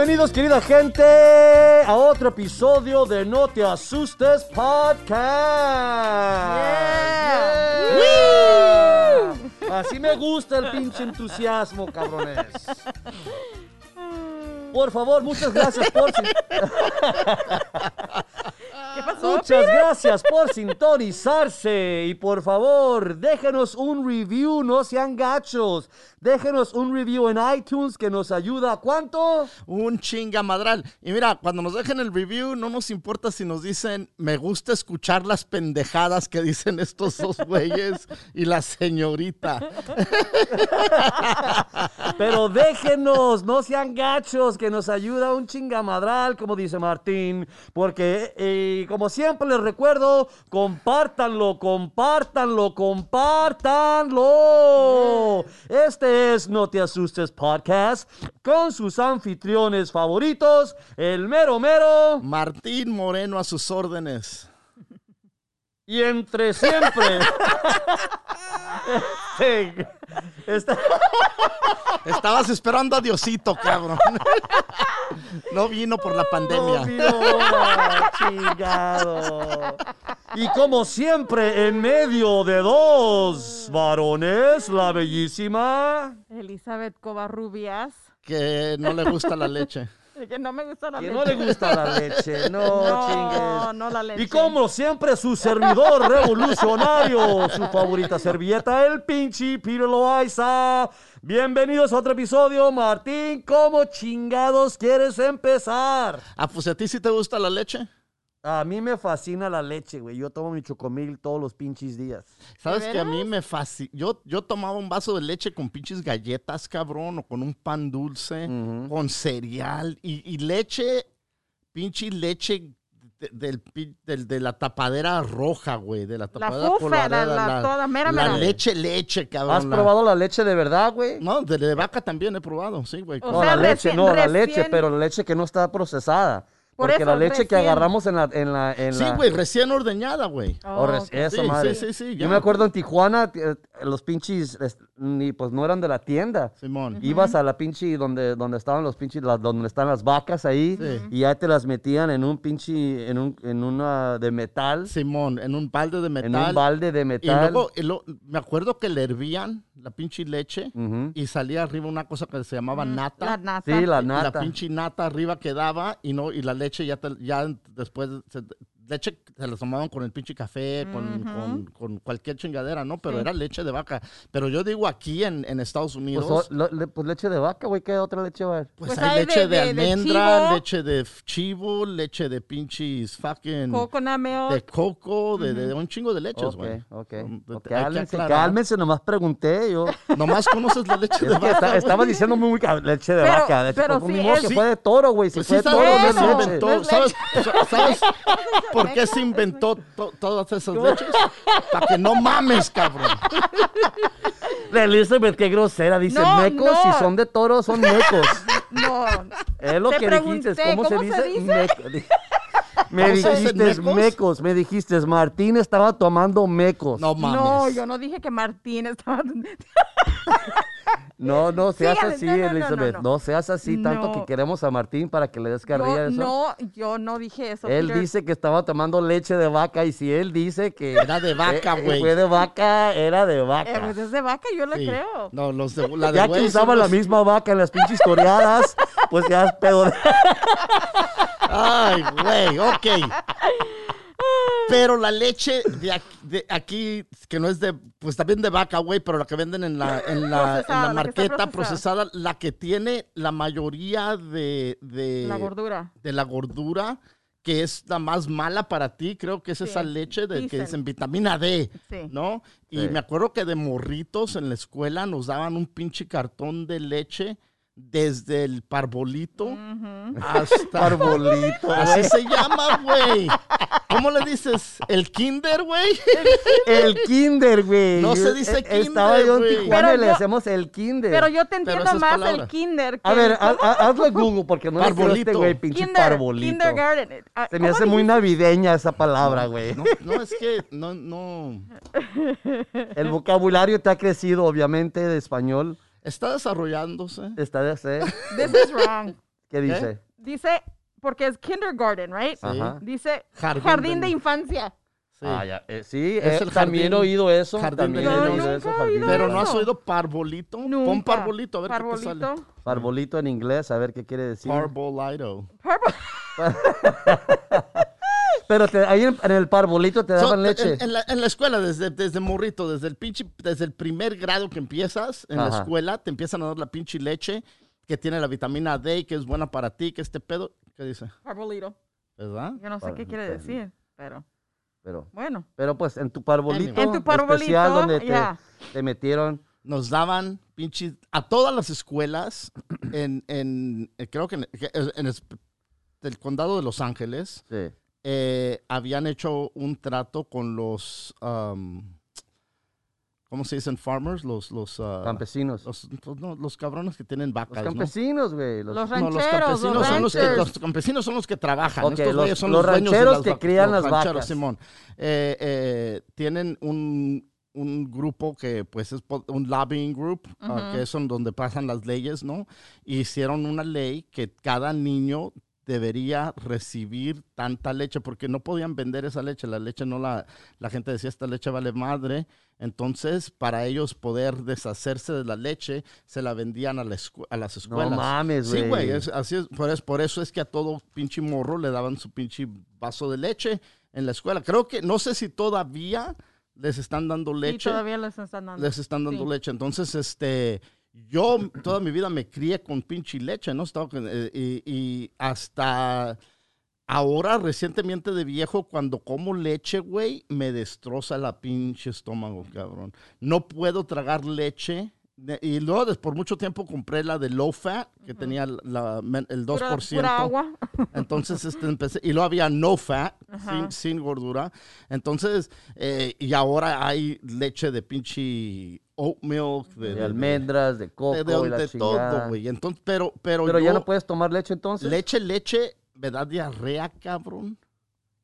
Bienvenidos, querida gente, a otro episodio de No Te Asustes Podcast. Yeah. Así me gusta el pinche entusiasmo, cabrones. Por favor, muchas gracias por... ¿Qué pasó? Muchas gracias por sintonizarse y por favor déjenos un review, no sean gachos. Déjenos un review en iTunes que nos ayuda. ¿Cuánto? Un chingamadral. Y mira, cuando nos dejen el review, no nos importa si nos dicen, me gusta escuchar las pendejadas que dicen estos dos güeyes y la señorita. Pero déjenos, no sean gachos, que nos ayuda un chingamadral, como dice Martín. Porque, eh, como siempre les recuerdo, compártanlo, compártanlo, compártanlo. Este es No Te Asustes Podcast con sus anfitriones favoritos, el mero mero. Martín Moreno a sus órdenes. Y entre siempre. Este, está- Estabas esperando a Diosito, cabrón. No vino por la pandemia. No, Fiona, chingado. Y como siempre, en medio de dos varones, la bellísima. Elizabeth Covarrubias. Que no le gusta la leche. Que no me gusta la Que leche. no le gusta la leche, no, No, chingues. no la leche. Y como siempre, su servidor revolucionario, su favorita servilleta, el pinche Peter Loaiza. Bienvenidos a otro episodio. Martín, ¿cómo chingados quieres empezar? ¿A pues a ti sí te gusta la leche? A mí me fascina la leche, güey. Yo tomo mi chocomil todos los pinches días. ¿Sabes ¿De que a mí me fascina? Yo, yo tomaba un vaso de leche con pinches galletas, cabrón, o con un pan dulce, con cereal y, y leche, pinche leche de, del, del- de la tapadera roja, güey, de la La tapadera fufa, la, la, toda mera, la mera. leche, leche, cabrón. ¿Has la- probado la leche de verdad, güey? No, de, de vaca también he probado, sí, güey. O No, sea, la leche, recién- no, la leche, pero la leche que no está procesada. Por Porque eso, la leche que agarramos en la... En la, en sí, la- güey, recién ordeñada, güey. Oh. Eso, Sí, madre. sí, sí, sí, Yo ya. me acuerdo en Tijuana, eh, los pinches, es- ni pues no eran de la tienda. Simón. Ibas a la pinche donde, donde estaban los pinches, la- donde están las vacas ahí, Sí. y ya te las metían en un pinche, en un, en una de metal, Simón, en un balde de en metal. un balde de y metal. luego, y lo- me acuerdo que le hervían la pinche leche y salía arriba una cosa que se llamaba nata. La nata. Sí, la Y nata. La pinche nata arriba quedaba y no y la leche ya, te- ya después se, leche se la tomaban con el pinche café, con, con- con cualquier chingadera, ¿no? Pero Sí. era leche de vaca. Pero yo digo aquí en, en Estados Unidos, Pues, pues, o- lo- le- pues leche de vaca, güey, ¿qué otra leche va a haber? Pues hay hay leche de- de, de- de almendra, leche de chivo, leche de pinches fucking de coco, de, de un chingo de leches, güey. ok. Ok, que Cálmense, cálmense, nomás pregunté yo. Nomás conoces la leche de vaca. está- estaba diciendo muy ca- leche de Pero- vaca. leche- pero pues, sí, que sí. fue de toro, güey. Si Pues fue sí, de ¿sabes toro, no es leche. sabes por qué se inventó to- todas esas leches? Para que no mames, cabrón. La Elizabeth, qué grosera. Dice No, mecos, no. si son de toro, son mecos. No. Es lo Te que pregunté, dijiste. ¿Cómo, se ¿cómo se dice? dice? Meco- Me ¿Cómo se dijiste mecos? mecos, me dijiste Martín estaba tomando mecos. No mames. No, yo no dije que Martín estaba. no, no seas Sígale, así, no, no, Elizabeth. No, no, no. seas así, tanto No. que queremos a Martín para que le des carrilla eso. no, yo no dije eso. Él Peter. dice que estaba tomando leche de vaca y si él dice que Era de vaca, eh, güey. fue de vaca, era de Eh, vaca. pues es de vaca, yo le Sí. creo. No, los de la de ya que usaba la misma vaca en las pinches toreadas, pues ya es pedo de... Ay, güey, ok. Pero la leche de aquí, de aquí, que no es de, pues también de vaca, güey, pero la que venden en la, en la, en Procesada, la marqueta procesada. procesada, la que tiene la mayoría de, de, La gordura. de la gordura, que es la más mala para ti, creo que es Sí, esa leche de que dicen. dicen vitamina D, Sí. ¿no? Y Sí. me acuerdo que de morritos en la escuela nos daban un pinche cartón de leche desde el parbolito Ujú. hasta Parbolito, Así se llama, güey. ¿Cómo le dices? ¿El kinder, güey? El kinder, güey. No se dice Eh, Estaba kinder, yo en güey. Tijuana Pero y le yo- hacemos el kinder. Pero yo te entiendo más palabra. el kinder. que A ver, el- haz- haz- hazle Google porque no le creo a este Parbolito. güey, pinche kinder, parbolito. kindergarten. Ah, Se me ¿cómo hace muy navideña esa palabra, güey. No, no, es que no, no. El vocabulario te ha crecido, obviamente, de español. Está desarrollándose. Está de hacer. This is wrong. ¿Qué dice? Dice, porque es kindergarten, right? Sí. Ajá. Dice Jardín jardín, de- de infancia. Sí. Ah, ya. eh, sí, Es eh, el también he jardín- oído eso. jardín también de he niños. oído Nunca eso. he jardín oído de Pero no has eso. oído parbolito. Pon Nunca. parbolito, a ver qué te sale. Parbolito. Parbolito en inglés, a ver qué quiere decir. Parbolito. Parbo- Pero te- ahí en, en el parbolito te daban So, leche. En, en la, en la escuela, desde, desde morrito, desde el pinche, desde el primer grado que empiezas en la Ajá. escuela, te empiezan a dar la pinche leche que tiene la vitamina D, que es buena para ti, que este pedo, ¿qué dice? Parbolito. ¿Verdad? Yo no sé Par- qué quiere decir, pero Pero, bueno. pero pues en tu parbolito, En tu parbolito, especial donde te, ya. te metieron. Nos daban pinche, a todas las escuelas, en, en creo que en, en el, del condado de Los Ángeles, Sí. Eh, habían hecho un trato con los, um, ¿cómo se dicen? Farmers, los, los, ah, Campesinos. los, pues, no, los cabrones que tienen Los vacas, ¿no? campesinos, güey. Los, Los No, los rancheros, campesinos los son los que, los campesinos son los que trabajan. Estos los- son los los, dueños de rancheros las que vacas, crían los las rancheros, vacas. Simón. Eh, eh, tienen un, un grupo que pues es un lobbying group, ah, que es donde pasan las leyes, ¿no? Hicieron una ley que cada niño debería recibir tanta leche porque no podían vender esa leche, la leche no la, la gente decía esta leche vale madre, entonces para ellos poder deshacerse de la leche se la vendían a, la escu- a las escuelas. No mames, güey. Sí, güey, es- así es, por, es, por eso es que a todo pinche morro le daban su pinche vaso de leche en la escuela. Creo que, no sé si todavía les están dando Sí, leche todavía les están dando. les están dando Sí. leche. Entonces, este, yo toda mi vida me crié con pinche leche, ¿no? Eh, y, y hasta ahora, recientemente de viejo, cuando como leche, güey, me destroza la pinche estómago, cabrón. No puedo tragar leche. Y luego, des- por mucho tiempo, compré la de low fat, que tenía la- men- el 2%. Pura, pura agua. Entonces, este, empecé, y luego había no fat, sin, sin gordura. Entonces, eh, y ahora hay leche de pinche oat milk, de, De almendras, de coco de, de- y la de chingada. todo, güey. Entonces, pero, pero, Pero ya no puedes tomar leche entonces. leche, leche, me da diarrea, cabrón,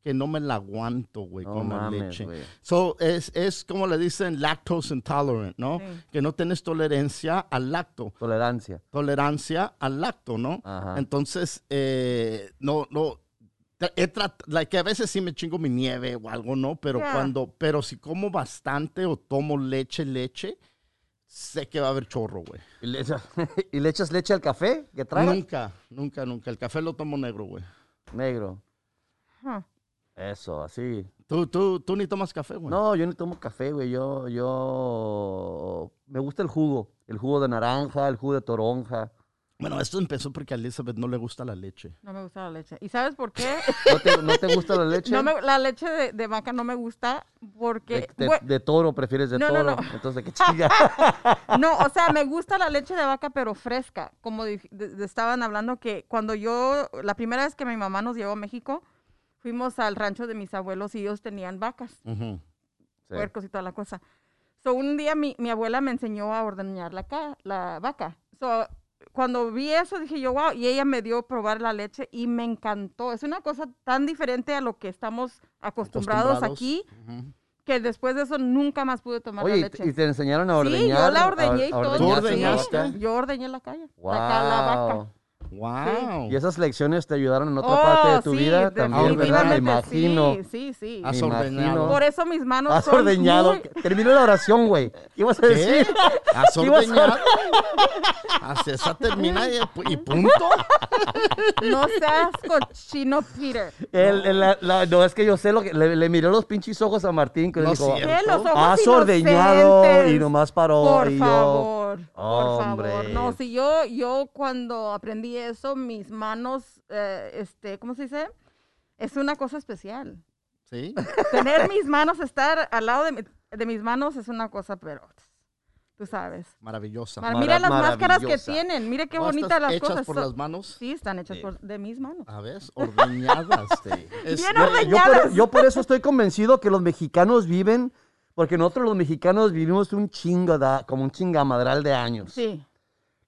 que no me la aguanto, güey, No con la leche. güey. So, es, es como le dicen lactose intolerant, ¿no? Sí. Que no tienes tolerancia al lacto Tolerancia. tolerancia al lacto, ¿no? Ajá. Entonces, eh, no, no, he trat- like, que a veces sí me chingo mi nieve o algo, ¿no? Pero cuando, pero si como bastante o tomo leche, leche, sé que va a haber chorro, güey. ¿Y le, echas, ¿Y le echas leche al café que tragas? Nunca, nunca, nunca. El café lo tomo negro, güey. Negro. Huh. Eso, así. ¿Tú, tú, tú ni tomas café, güey. No, yo no tomo café, güey. Yo, yo... Me gusta el jugo. El jugo de naranja, el jugo de toronja. Bueno, esto empezó porque a Elizabeth no le gusta la leche. No me gusta la leche. ¿Y sabes por qué? ¿No te, no te gusta la leche? No me- la leche de, de vaca no me gusta porque... de, de- de toro, prefieres de No, toro. no. Entonces, ¿qué chinga? No, o sea, me gusta la leche de vaca, pero fresca. Como di- de- de- estaban hablando que cuando yo, la primera vez que mi mamá nos llevó a México, fuimos al rancho de mis abuelos y ellos tenían vacas, Ujú. Sí. puercos y toda la cosa. So, un día mi, mi abuela me enseñó a ordeñar la, ca- la vaca. So, cuando vi eso dije yo, wow, y ella me dio probar la leche y me encantó. Es una cosa tan diferente a lo que estamos acostumbrados, aquí, Ujú. que después de eso nunca más pude tomar Oye, la ¿y te- leche. ¿y te enseñaron a Sí, ordeñar? yo la a- ordeñé y todo. ¿Tú ordeñaste la? Yo ordeñé la calle. La, ca- la vaca. Wow. ¿Y esas lecciones te ayudaron en otra Oh, parte de tu sí, vida también, verdad? Me imagino. Sí, sí, sí. Has Me ordeñado. imagino. Por eso mis manos Has son ordeñado. muy- Terminó la oración, güey. ¿Qué ibas a decir? ¿Has ¿Qué ibas a- ordeñado? Así esa termina y, y punto. No seas cochino, Peter. El- el- la- la- no, es que yo sé lo que... Le, le miró los pinches ojos a Martín que le No dijo... Los ojos Has ordeñado y nomás paró Por y yo... favor, por Hombre. favor. No, si yo, yo cuando aprendí eso, mis manos, eh, este, ¿cómo se dice? Es una cosa especial. Sí. Tener mis manos, estar al lado de, mi- de mis manos es una cosa, pero tú sabes. Maravillosa. Mara- Mara- mira las máscaras que tienen. Mire qué ¿No bonitas las hechas cosas. por son. las manos? Sí, están hechas por, de mis manos. A ver, ordeñadas. Es- Bien yo- Yo por, ordeñadas. yo por eso estoy convencido que los mexicanos viven... Porque nosotros los mexicanos vivimos un chingo, da- como un chingamadral de años. Sí.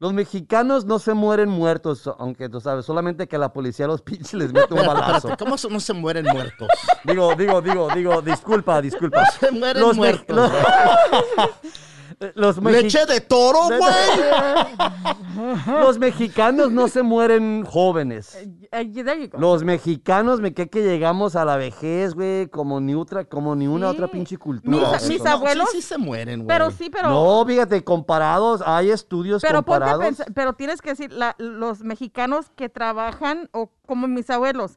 Los mexicanos no se mueren muertos, aunque tú sabes, solamente que la policía a los pinches les mete un balazo. ¿Cómo no se mueren muertos? Digo, digo, digo, digo, disculpa, disculpa. Se mueren Los, muertos. Los, Leche de toro, güey. los mexicanos no se mueren jóvenes. Eh, eh. Los mexicanos me cree que llegamos a la vejez, güey, como ni otra, como ni una Sí. otra pinche cultura. Mis- abuelos- Sí, sí se mueren, güey. pero sí, pero... No, fíjate, comparados, hay estudios Pero ponte a comparados. pensar- pero tienes que decir, la- los mexicanos que trabajan, o como mis abuelos,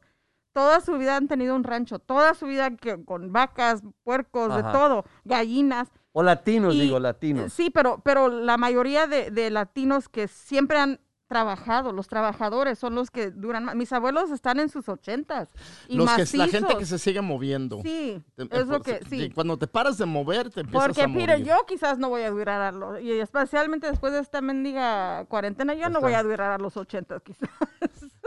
toda su vida han tenido un rancho, toda su vida que, con vacas, puercos, Ajá. de todo, gallinas. O latinos, Y- digo, latinos. Sí, pero, pero la mayoría de, de latinos que siempre han trabajado, los trabajadores son los que duran más. Mis abuelos están en sus ochentas. Y Los que, la gente que se sigue moviendo. Sí, Te- es lo que, sí. Cuando te paras de mover, te empiezas Porque, a Peter, morir. yo quizás no voy a durar a los, y especialmente después de esta mendiga cuarentena, yo no voy a durar a los 80 quizás.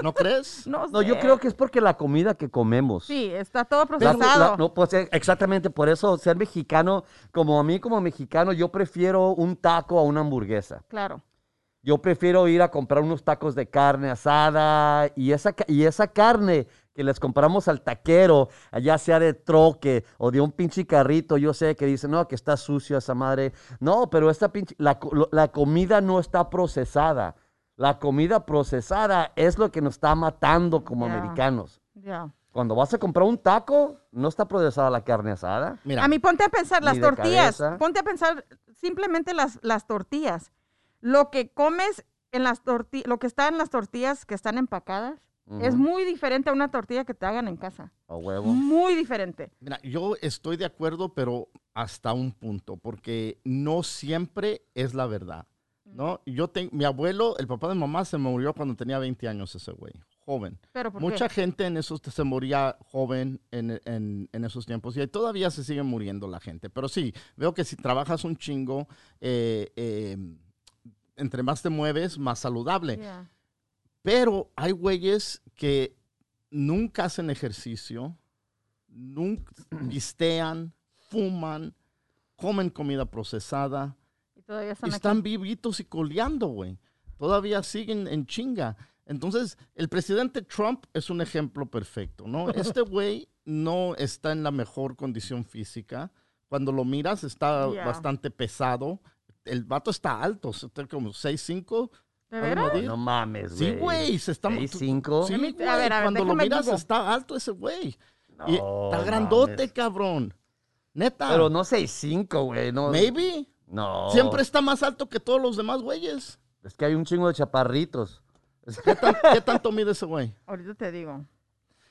¿No crees? no, No, yo creo que es porque la comida que comemos. Sí, está todo procesado. la- no, pues eh, exactamente por eso ser mexicano, como a mí como mexicano, yo prefiero un taco a una hamburguesa. Claro. Yo prefiero ir a comprar unos tacos de carne asada y esa, y esa carne que les compramos al taquero, ya sea de troque o de un pinche carrito, yo sé que dicen, no, que está sucio esa madre. No, pero esta pinche, la comida no está procesada. La comida procesada es lo que nos está matando como Ya. americanos. Ya. Cuando vas a comprar un taco, no está procesada la carne asada. Mira, A mí ponte a pensar las tortillas. cabeza. Ponte a pensar simplemente las, las tortillas. Lo que comes en las tortillas, lo que está en las tortillas que están empacadas, es muy diferente a una tortilla que te hagan en casa. A huevo. Muy diferente. mira, yo estoy de acuerdo, pero hasta un punto, porque no siempre es la verdad. ¿No? Yo tengo, mi abuelo, el papá de mamá, se murió cuando tenía 20 años ese güey, joven. Pero ¿por Mucha qué? gente en esos se moría joven en, en- en esos tiempos y todavía se sigue muriendo la gente. Pero sí, veo que si trabajas un chingo, eh, eh, entre más te mueves, más saludable. Yeah. Pero hay güeyes que nunca hacen ejercicio, nunca pistean, fuman, comen comida procesada todavía y están aquí. vivitos y coleando, güey. Todavía siguen en chinga. Entonces, el presidente Trump es un ejemplo perfecto, ¿no? Este güey no está en la mejor condición física. Cuando lo miras, está bastante pesado. El vato está alto, está como 6'5". ¿De. No mames, güey. Sí, güey, se está... ¿Seis, cinco? Sí, A güey, mí- a ver, a ver, cuando lo miras está alto ese güey. Y No está grandote, mames. cabrón. Neta. Pero no 6'5, güey. No, Maybe. No. Siempre está más alto que todos los demás güeyes. Es que hay un chingo de chaparritos. ¿Qué, tan- qué tanto mide ese güey? Ahorita te digo.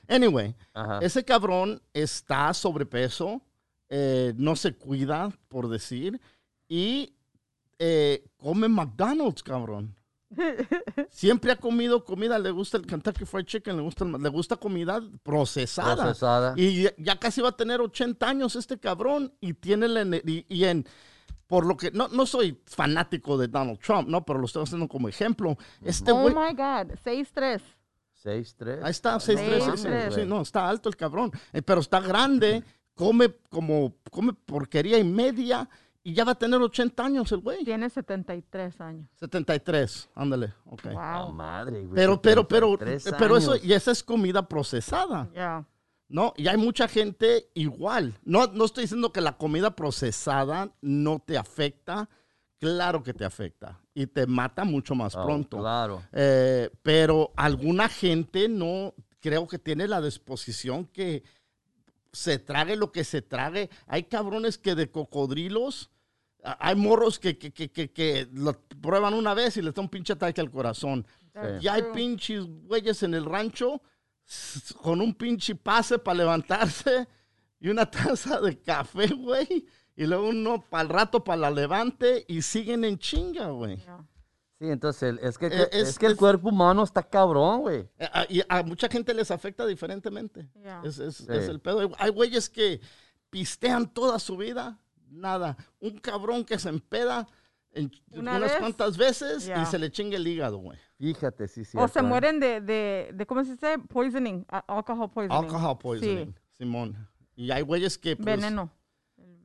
Anyway, Ajá. ese cabrón está sobrepeso, eh, no se cuida, por decir, y eh, come McDonald's, cabrón. Siempre ha comido comida, le gusta el Kentucky Fried Chicken, le gusta, el- le gusta comida procesada. Procesada. Y ya, ya casi va a tener 80 años este cabrón y tiene la y en por lo que no, no soy fanático de Donald Trump, no, pero lo estoy haciendo como ejemplo. Este oh güey, my God, 6'3". 6'3. ahí está, 6'3", Sí, sí, sí, tres. sí, no, está alto el cabrón, eh, pero está grande, come como come porquería y media y ya va a tener 80 años el güey. Tiene 73 años. 73, ándale, ok. Wow. madre, güey. Pero, pero, pero, 73 pero eso, y esa es comida procesada. Ya. ¿No? Y hay mucha gente igual. No, no estoy diciendo que la comida procesada no te afecta. Claro que te afecta. Y te mata mucho más Oh, pronto. Claro. Eh, pero alguna gente no creo que tiene la disposición que se trague lo que se trague. Hay cabrones que de cocodrilos, hay morros que, que, que, que, que lo prueban una vez y les da un pinche ataque al corazón. Y hay pinches güeyes en el rancho con un pinche pase para levantarse y una taza de café, güey. Y luego uno para el rato para la levante y siguen en chinga, güey. Sí, entonces es que, Eh, es, es- que el es- cuerpo humano está cabrón, güey. Eh, a- Y a mucha gente les afecta diferentemente. Ya. Es, es- Sí. es el pedo. Hay güeyes que pistean toda su vida, nada. Un cabrón que se empeda en- Una unas vez, cuantas veces y se le chinga el hígado, güey. Fíjate, sí, sí. o se mueren de, de, de, ¿cómo se dice? Poisoning, alcohol poisoning. Alcohol poisoning, Simón. Y hay güeyes que Sí, pues, veneno.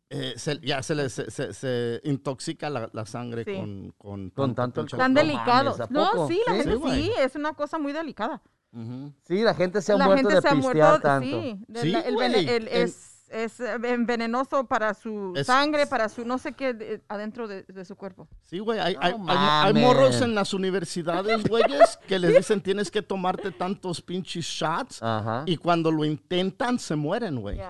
eh, se- ya se, les- se, se- se intoxica la, la sangre Sí. con, con, Con tanto alcohol. Tan ¿a no, sí, la Sí, gente güey. sí, es una cosa muy delicada. Sí, la gente se ha la muerto gente de se ha muerto, tanto. sí. de Sí, la- el el- en- es, es eh, ven- venenoso para su Es- sangre, para su no sé qué de- adentro de, de su cuerpo. Sí, güey, hay, hay- No hay- morros en las universidades, güeyes, que les dicen tienes que tomarte tantos pinches shots Ajá. y cuando lo intentan se mueren, güey.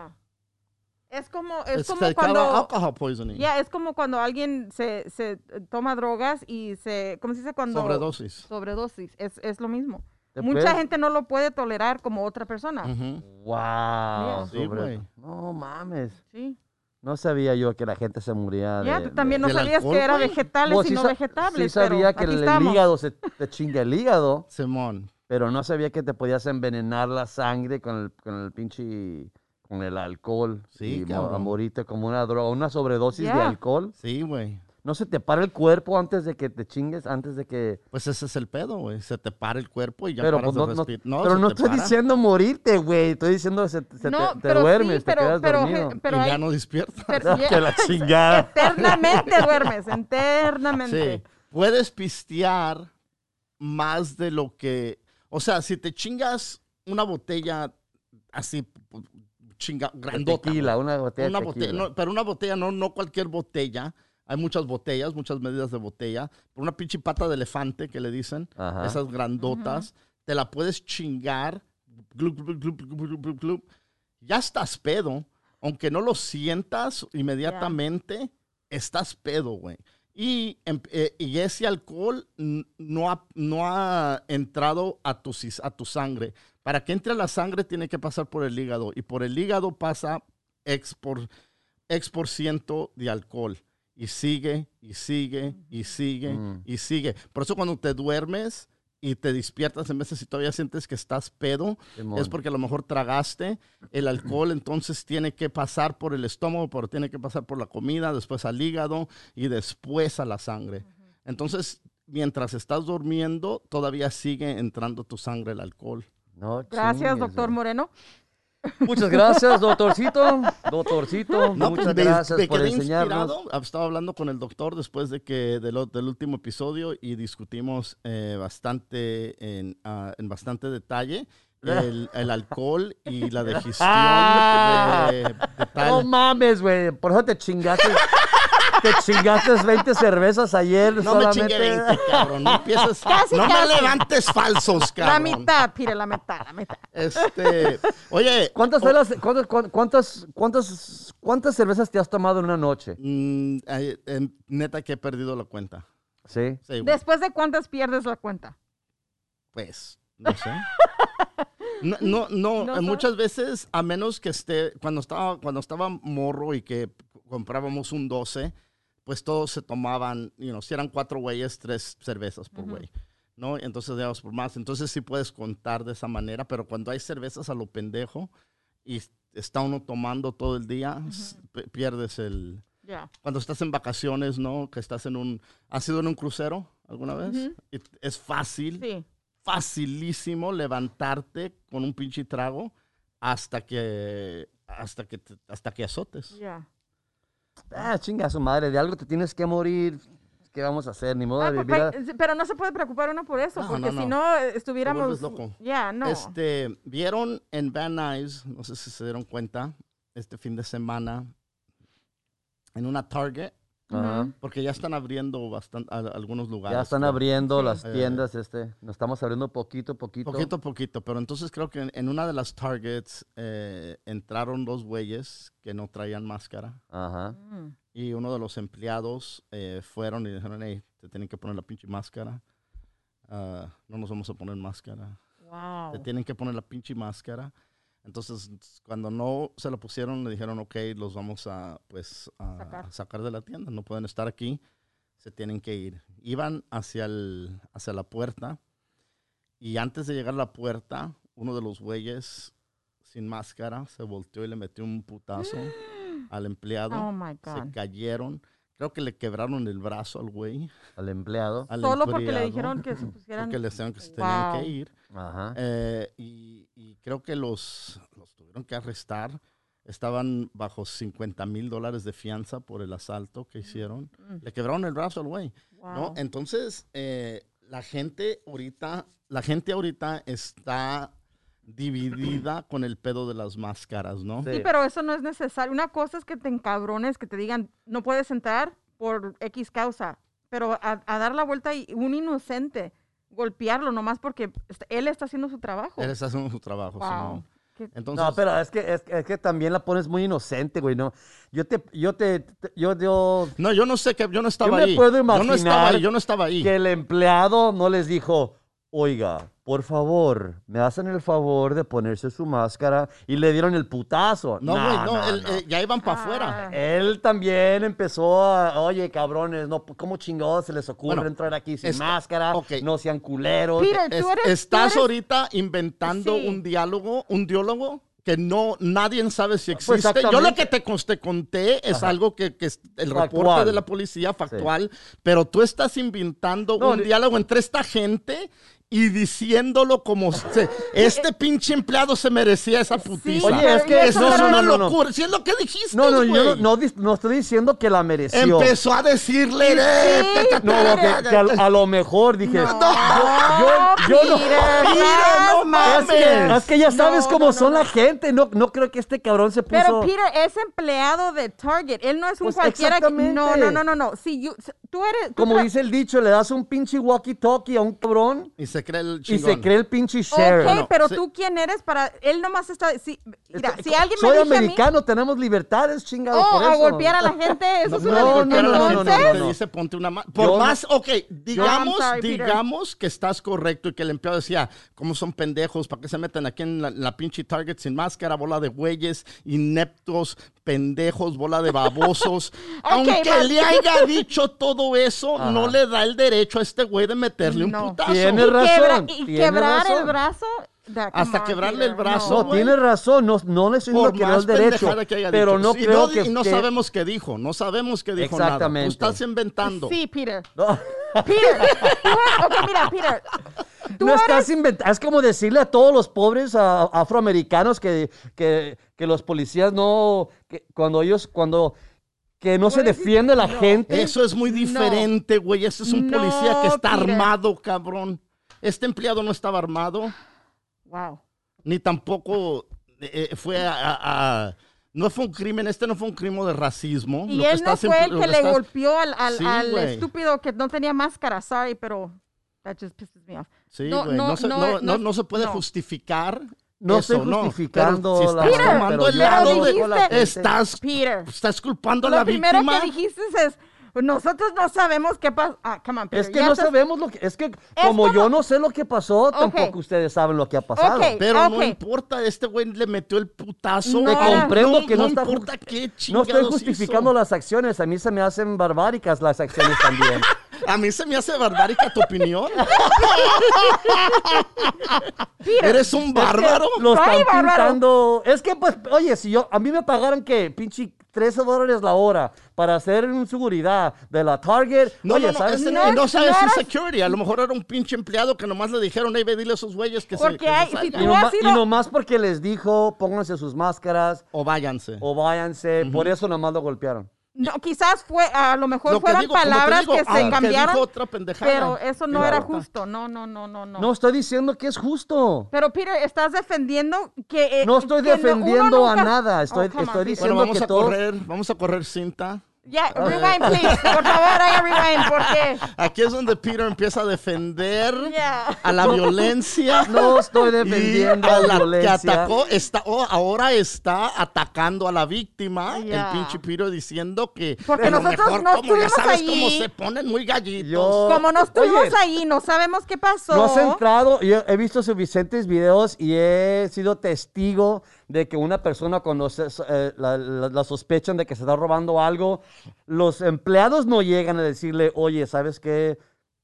Es como, es Es como cuando, alcohol poisoning. ya, es como cuando alguien se, se toma drogas y se, ¿cómo se dice cuando? Sobredosis. Sobredosis, es, es lo mismo. ¿Te Mucha puedes- gente no lo puede tolerar como otra persona. Ujú. Wow. Sí, güey. No mames. Sí. No sabía yo que la gente se moría Ya, de- tú también de- no sabías alcohol, que era vegetales Bueno, y sí no vegetables. Sí sabía pero que el estamos. hígado se te chinga el hígado, Simón. pero no sabía que te podías envenenar la sangre con el, con el pinche con el alcohol. Sí, y mo- cabrón. a morirte como una droga, una sobredosis de Ya. alcohol. Sí, güey. ¿No se te para el cuerpo antes de que te chingues, antes de que... Pues ese es el pedo, güey. Se te para el cuerpo y ya pero paras pues, no, de no-. No, pero no estoy para diciendo morirte, güey. Estoy diciendo se, se No, te, te pero sí, duermes, pero- te quedas pero, dormido. pero y hay- ya no despiertas. pero- No, que la chingada. Eternamente duermes, eternamente. Sí. Puedes pistear más de lo que. O sea, si te chingas una botella así, chinga, De grandota. tequila, una botella Una de botella, tequila. no, pero una botella, no, no cualquier botella. Hay muchas botellas, muchas medidas de botella. Por una pinche pata de elefante que le dicen, Ajá. esas grandotas, te la puedes chingar. glup, glup, glup, glup, glup, glup, glup. Ya estás pedo. Aunque no lo sientas inmediatamente, estás pedo, güey. Y, em- eh, y ese alcohol no ha, no ha entrado a tu, a tu sangre. Para que entre a la sangre tiene que pasar por el hígado. Y por el hígado pasa X por, X por ciento de alcohol. Y sigue, y sigue, y sigue, Mm. y sigue. Por eso cuando te duermes y te despiertas en veces y todavía sientes que estás pedo, es porque a lo mejor tragaste el alcohol, entonces tiene que pasar por el estómago, pero tiene que pasar por la comida, después al hígado y después a la sangre. Entonces, mientras estás durmiendo, todavía sigue entrando tu sangre el alcohol. No Gracias, doctor güey. Moreno. Muchas gracias, doctorcito. Doctorcito, No, muchas pues, me- gracias me por enseñarnos. inspirado. Estaba hablando con el doctor después de que del, del último episodio y discutimos eh, bastante en, ah, en bastante detalle el, el alcohol y la digestión de, de No tal. mames, güey. Por eso te chingaste. Te chingaste 20 cervezas ayer No me solamente. chingue 20, cabrón. No empieces. Casi, no casi. me levantes falsos, La cabrón. mitad, pire la mitad, la mitad. Este, oye. ¿Cuántas, o- velas- cuántas, cuán- cuántas, cuántas, cuántas cervezas te has tomado en una noche? mm, neta que he perdido la cuenta. Sí. Después de cuántas pierdes la cuenta. Pues, no sé. No, no, no, ¿No eh, muchas veces, a menos que esté, cuando estaba, cuando estaba morro y que comprábamos un 12, pues todos se tomaban, you know, si eran cuatro güeyes, tres cervezas por güey, ¿no? Entonces digamos por más. Entonces sí puedes contar de esa manera, pero cuando hay cervezas a lo pendejo y está uno tomando todo el día, s- p- pierdes el... Ya. Cuando estás en vacaciones, ¿no? Que estás en un... ¿Has ido en un crucero alguna vez? Ujú. Y es fácil Sí. facilísimo levantarte con un pinche trago hasta que hasta que hasta que azotes. Ya. Ah, chinga su madre. De algo te tienes que morir. ¿Qué vamos a hacer? Ni modo Ah, de pa- vivir. a- pero no se puede preocupar uno por eso, No, porque no, si no. no eh, estuviéramos. Loco. Ya, no. Este, vieron en Van Nuys, no sé si se dieron cuenta, este fin de semana en una Target, Ajá. Porque ya están abriendo bastante algunos lugares. Ya están abriendo Sí. las Eh, tiendas, este. Nos estamos abriendo poquito, poquito. Poquito a poquito, pero entonces creo que en, en una de las Targets eh, entraron dos güeyes que no traían máscara. Ajá. Mm. Y uno de los empleados eh, fueron y dijeron, hey, te tienen que poner la pinche máscara. Ah, no nos vamos a poner máscara. Wow. Te tienen que poner la pinche máscara. Entonces, cuando no se la pusieron, le dijeron, ok, los vamos a, pues, a Sacar. sacar. de la tienda. No pueden estar aquí. Se tienen que ir. Iban hacia, el, hacia la puerta. Y antes de llegar a la puerta, uno de los güeyes sin máscara se volteó y le metió un putazo al empleado Oh my se God. cayeron. Creo que le quebraron el brazo al güey. Al empleado. al Solo porque le empleado, dijeron que se pusieran. Porque le dijeron que se tenían Wow. que ir. Ajá. Eh, y creo que los, los tuvieron que arrestar. Estaban bajo 50 mil dólares de fianza por el asalto que hicieron. Mm. Le quebraron el brazo al güey. ¿no? Wow. Entonces, eh, la gente ahorita, la gente ahorita está dividida con el pedo de las máscaras, ¿no? Sí. Sí, pero eso no es necesario. Una cosa es que te encabrones, que te digan, no puedes entrar por X causa, pero a, a dar la vuelta y un inocente, golpearlo nomás porque él está haciendo su trabajo. Él está haciendo su trabajo, Wow. Simón. Qué- Entonces, No, pero es que, es, es que también la pones muy inocente, güey, ¿no? Yo te, yo te, te- yo, yo, no, yo no sé que yo no estaba me ahí. puedo yo no estaba imaginar ahí, yo no estaba ahí. que el empleado no les dijo, oiga, por favor, me hacen el favor de ponerse su máscara y le dieron el putazo. No, güey, no, él- eh, ya iban para afuera. Ah. Él también empezó a, oye, cabrones, no, ¿cómo chingados se les ocurre Bueno, entrar aquí sin máscara? No sean culeros. Peter, Es- tú eres, tú estás eres- ahorita inventando Sí. un diálogo, un diálogo que no nadie sabe si Pues existe. Yo lo que te, conté es Ajá. algo que, que es el reporte Factual. de la policía factual, pero tú estás inventando No, un ni- diálogo entre esta gente y diciéndolo como se- este pinche empleado se merecía esa putiza. Oye, es que eso no, es no, una no, no. locura. Si es lo que dijiste, No, no, yo no, no, no estoy diciendo que la mereció. Empezó a decirle. "Eh, Sí, ta, ta, No, que, a, a lo mejor dije. No, yo- yo no- Peter, Mira, no Es que, mames. es que ya sabes No, cómo no, no, son no. la gente. No, no creo que este cabrón se puso. Pero Peter es empleado de Target. Él no es un Pues cualquiera. que- no, no, no, no, no. Si you- si- tú eres. tú como dice el dicho, le das un pinche walkie-talkie a un cabrón Y se cree el y chingón. se cree el pinche Ok, sheriff. Bueno, pero sí. tú quién eres para. Él nomás está. Si, mira, Esto- si alguien Soy me dice a mí. americano, tenemos libertades, chingado. Oh, por a eso. golpear a la gente, eso es No, una no, golpear a la no, gente no, no, te no. dice ponte una ma- Por Yo no- más, ok, digamos, sorry, Peter. digamos que estás correcto y que el empleado decía, ¿cómo son pendejos? ¿Para qué se meten aquí en la, la pinche Target sin máscara? Bola de güeyes, ineptos, pendejos, bola de babosos. Aunque le haya dicho todo eso, Ajá. no le da el derecho a este güey de meterle un putazo. Tiene Y, razón, quebra- y tiene quebrar razón. el brazo. Hasta on, quebrarle el brazo, No, güey. tienes razón. No, no le estoy diciendo que no es derecho. pendejada que haya pero dicho. no Sí, creo no, que. y no que- sabemos qué dijo, no sabemos qué dijo nada. Exactamente. Tú estás inventando. Sí, Peter. No, Peter. ok, mira, Peter. Tú no eres- estás inventando. Es como decirle a todos los pobres a- afroamericanos que, que, que los policías no. Que cuando ellos. Cuando. Que no se defiende la no. gente. Eso es muy diferente, güey. Ese es un No, policía que está Peter. armado, cabrón. Este empleado no estaba armado, Wow. ni tampoco eh, fue a, a- a- No fue un crimen, este no fue un crimen de racismo. Y Lo que él no estás fue el que le estás- golpeó al, al, Sí, al güey. estúpido que no tenía máscara. Sorry, pero that just pisses me off. Sí, No, güey. No, no, se, no, no- no, no- no se puede no. justificar. No eso, estoy no. justificando Pero si la estás Peter, pero el lado no de-. Estás, Peter. estás culpando a la Lo primero víctima. que dijiste es, nosotros no sabemos qué pasó. Ah, come on, Peter. Es que ya no estás- sabemos lo que. Es que como, como- yo no sé lo que pasó, tampoco ustedes saben lo que ha pasado. Ok. Pero no importa, este güey le metió el putazo. No. Te comprendo que no, no está importa qué No chingados estoy justificando hizo. las acciones, a mí se me hacen barbáricas las acciones también. A mí se me hace barbárica tu opinión. Eres un bárbaro. Lo están bárbaro. pintando. Es que, pues, oye, si yo, a mí me pagaran que, pinche, 13 dólares la hora para hacer un seguridad de la Target. No, oye, no, no, ¿sabes? este No, no, sabe no si security. A lo mejor era un pinche empleado que nomás le dijeron, hey, ve, dile a esos güeyes que se, Porque que se hay- si salgan". Y, tú noma- has sido- y nomás porque les dijo, pónganse sus máscaras O váyanse. o váyanse. Por eso nomás lo golpearon. No, quizás fue, a lo mejor Lo que digo, te palabras digo, que se aunque cambiaron, dijo otra pendejada. pero eso no Claro. era justo. No, no, no, no, no. No estoy diciendo que es justo. Pero Peter, estás defendiendo que... eh, No estoy que defendiendo a nunca- nada, estoy- on, estoy diciendo- Bueno, vamos que a todos- correr, vamos a correr cinta. Ya, rewind, please. Por favor, haga rewind, porque... Aquí es donde Peter empieza a defender Ya. a la violencia. No estoy Y defendiendo a la la que violencia. atacó, está, oh, ahora está atacando a la víctima, Ya. el pinche Peter diciendo que Porque a lo nosotros mejor, no como ya estuvimos sabes allí. cómo se ponen muy gallitos. Yo- Como no estuvimos Oye, ahí, no sabemos qué pasó. No has entrado, yo he visto suficientes videos y he sido testigo de que una persona cuando se- eh, la, la- la sospechan de que se está robando algo, los empleados no llegan a decirle, oye, ¿sabes qué?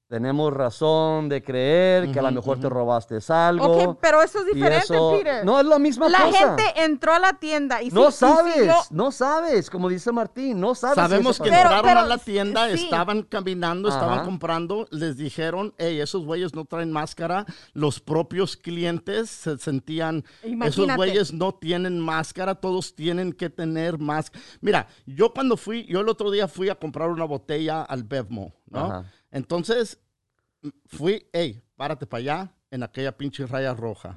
Tenemos razón de creer que a lo mejor te robaste algo. Ok, pero eso es diferente, eso- Peter. No, es la misma la cosa. gente entró a la tienda y no y sabes, no sabes, como dice Martín, no sabes. Sabemos que. Pero- entraron a la tienda, sí. estaban caminando, estaban comprando, les dijeron, hey, esos güeyes no traen máscara. Los propios clientes se sentían, esos Imagínate. güeyes no tienen máscara, todos tienen que tener máscara. Mira, yo cuando fui, yo el otro día fui a comprar una botella al Bevmo, ¿no? Ajá. Entonces, fui, hey, párate para allá, en aquella pinche raya roja.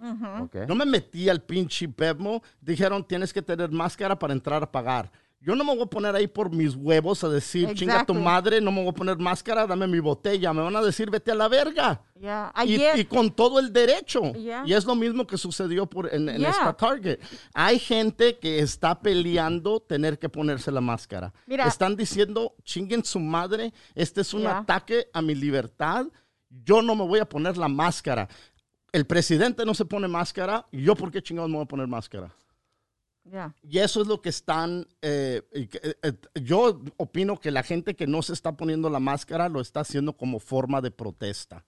No me metí al pinche Bevmo. Dijeron, tienes que tener máscara para entrar a pagar. Yo no me voy a poner ahí por mis huevos a decir, chinga tu madre, no me voy a poner máscara, dame mi botella. Me van a decir, vete a la verga. Y, Ayer, y con todo el derecho. Yeah. Y es lo mismo que sucedió por, en, en Yeah. esta Target. Hay gente que está peleando tener que ponerse la máscara. Mira. Están diciendo, chinguen su madre, este es un ataque a mi libertad. Yo no me voy a poner la máscara. El presidente no se pone máscara. ¿Y yo por qué chingados me voy a poner máscara? Ya. Y eso es lo que están, eh, y eh, eh, yo opino que la gente que no se está poniendo la máscara lo está haciendo como forma de protesta.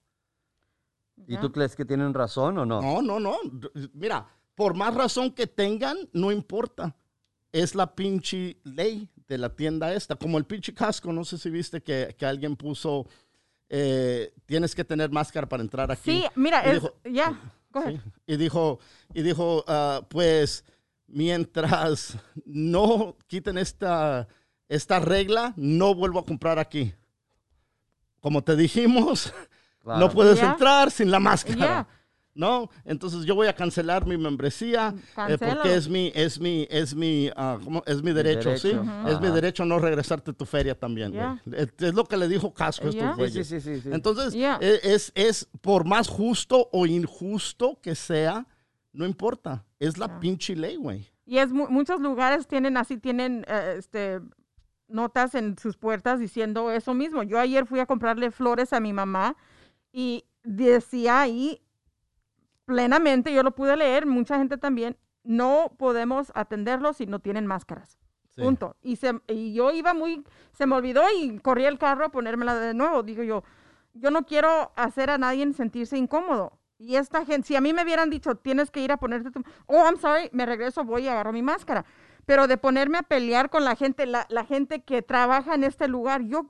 ¿Y ya. tú crees que tienen razón o no? No, no, no. Mira, por más razón que tengan, no importa. Es la pinche ley de la tienda esta. Como el pinche casco, no sé si viste que, que alguien puso, eh, tienes que tener máscara para entrar aquí. Sí, mira, Y ya. Go ahead. Sí, Y dijo, y dijo ah, pues mientras no quiten esta, esta regla, no vuelvo a comprar aquí. Como te dijimos, Claro. no puedes entrar sin la máscara. ¿No? Entonces yo voy a cancelar mi membresía eh, porque es mi, es mi, es mi, ah, ¿cómo? es mi derecho, ¿sí? Es mi derecho no regresarte tu feria también. Es, es lo que le dijo Casco a estos güeyes. sí, sí, sí, sí. Entonces, Ya. e- es, es por más justo o injusto que sea, no importa. Es la Ya. pinche ley, güey. Y es mu- muchos lugares tienen así, tienen eh, este notas en sus puertas diciendo eso mismo. Yo ayer fui a comprarle flores a mi mamá y decía ahí plenamente, yo lo pude leer, mucha gente también, no podemos atenderlos si no tienen máscaras. Sí. Punto. Y, se, y yo iba muy, se me olvidó y corrí el carro a ponérmela de nuevo. Digo yo, yo no quiero hacer a nadie sentirse incómodo. Y esta gente, si a mí me hubieran dicho, tienes que ir a ponerte tu, oh, I'm sorry, me regreso, voy y agarro mi máscara. Pero de ponerme a pelear con la gente, la, la gente que trabaja en este lugar, yo,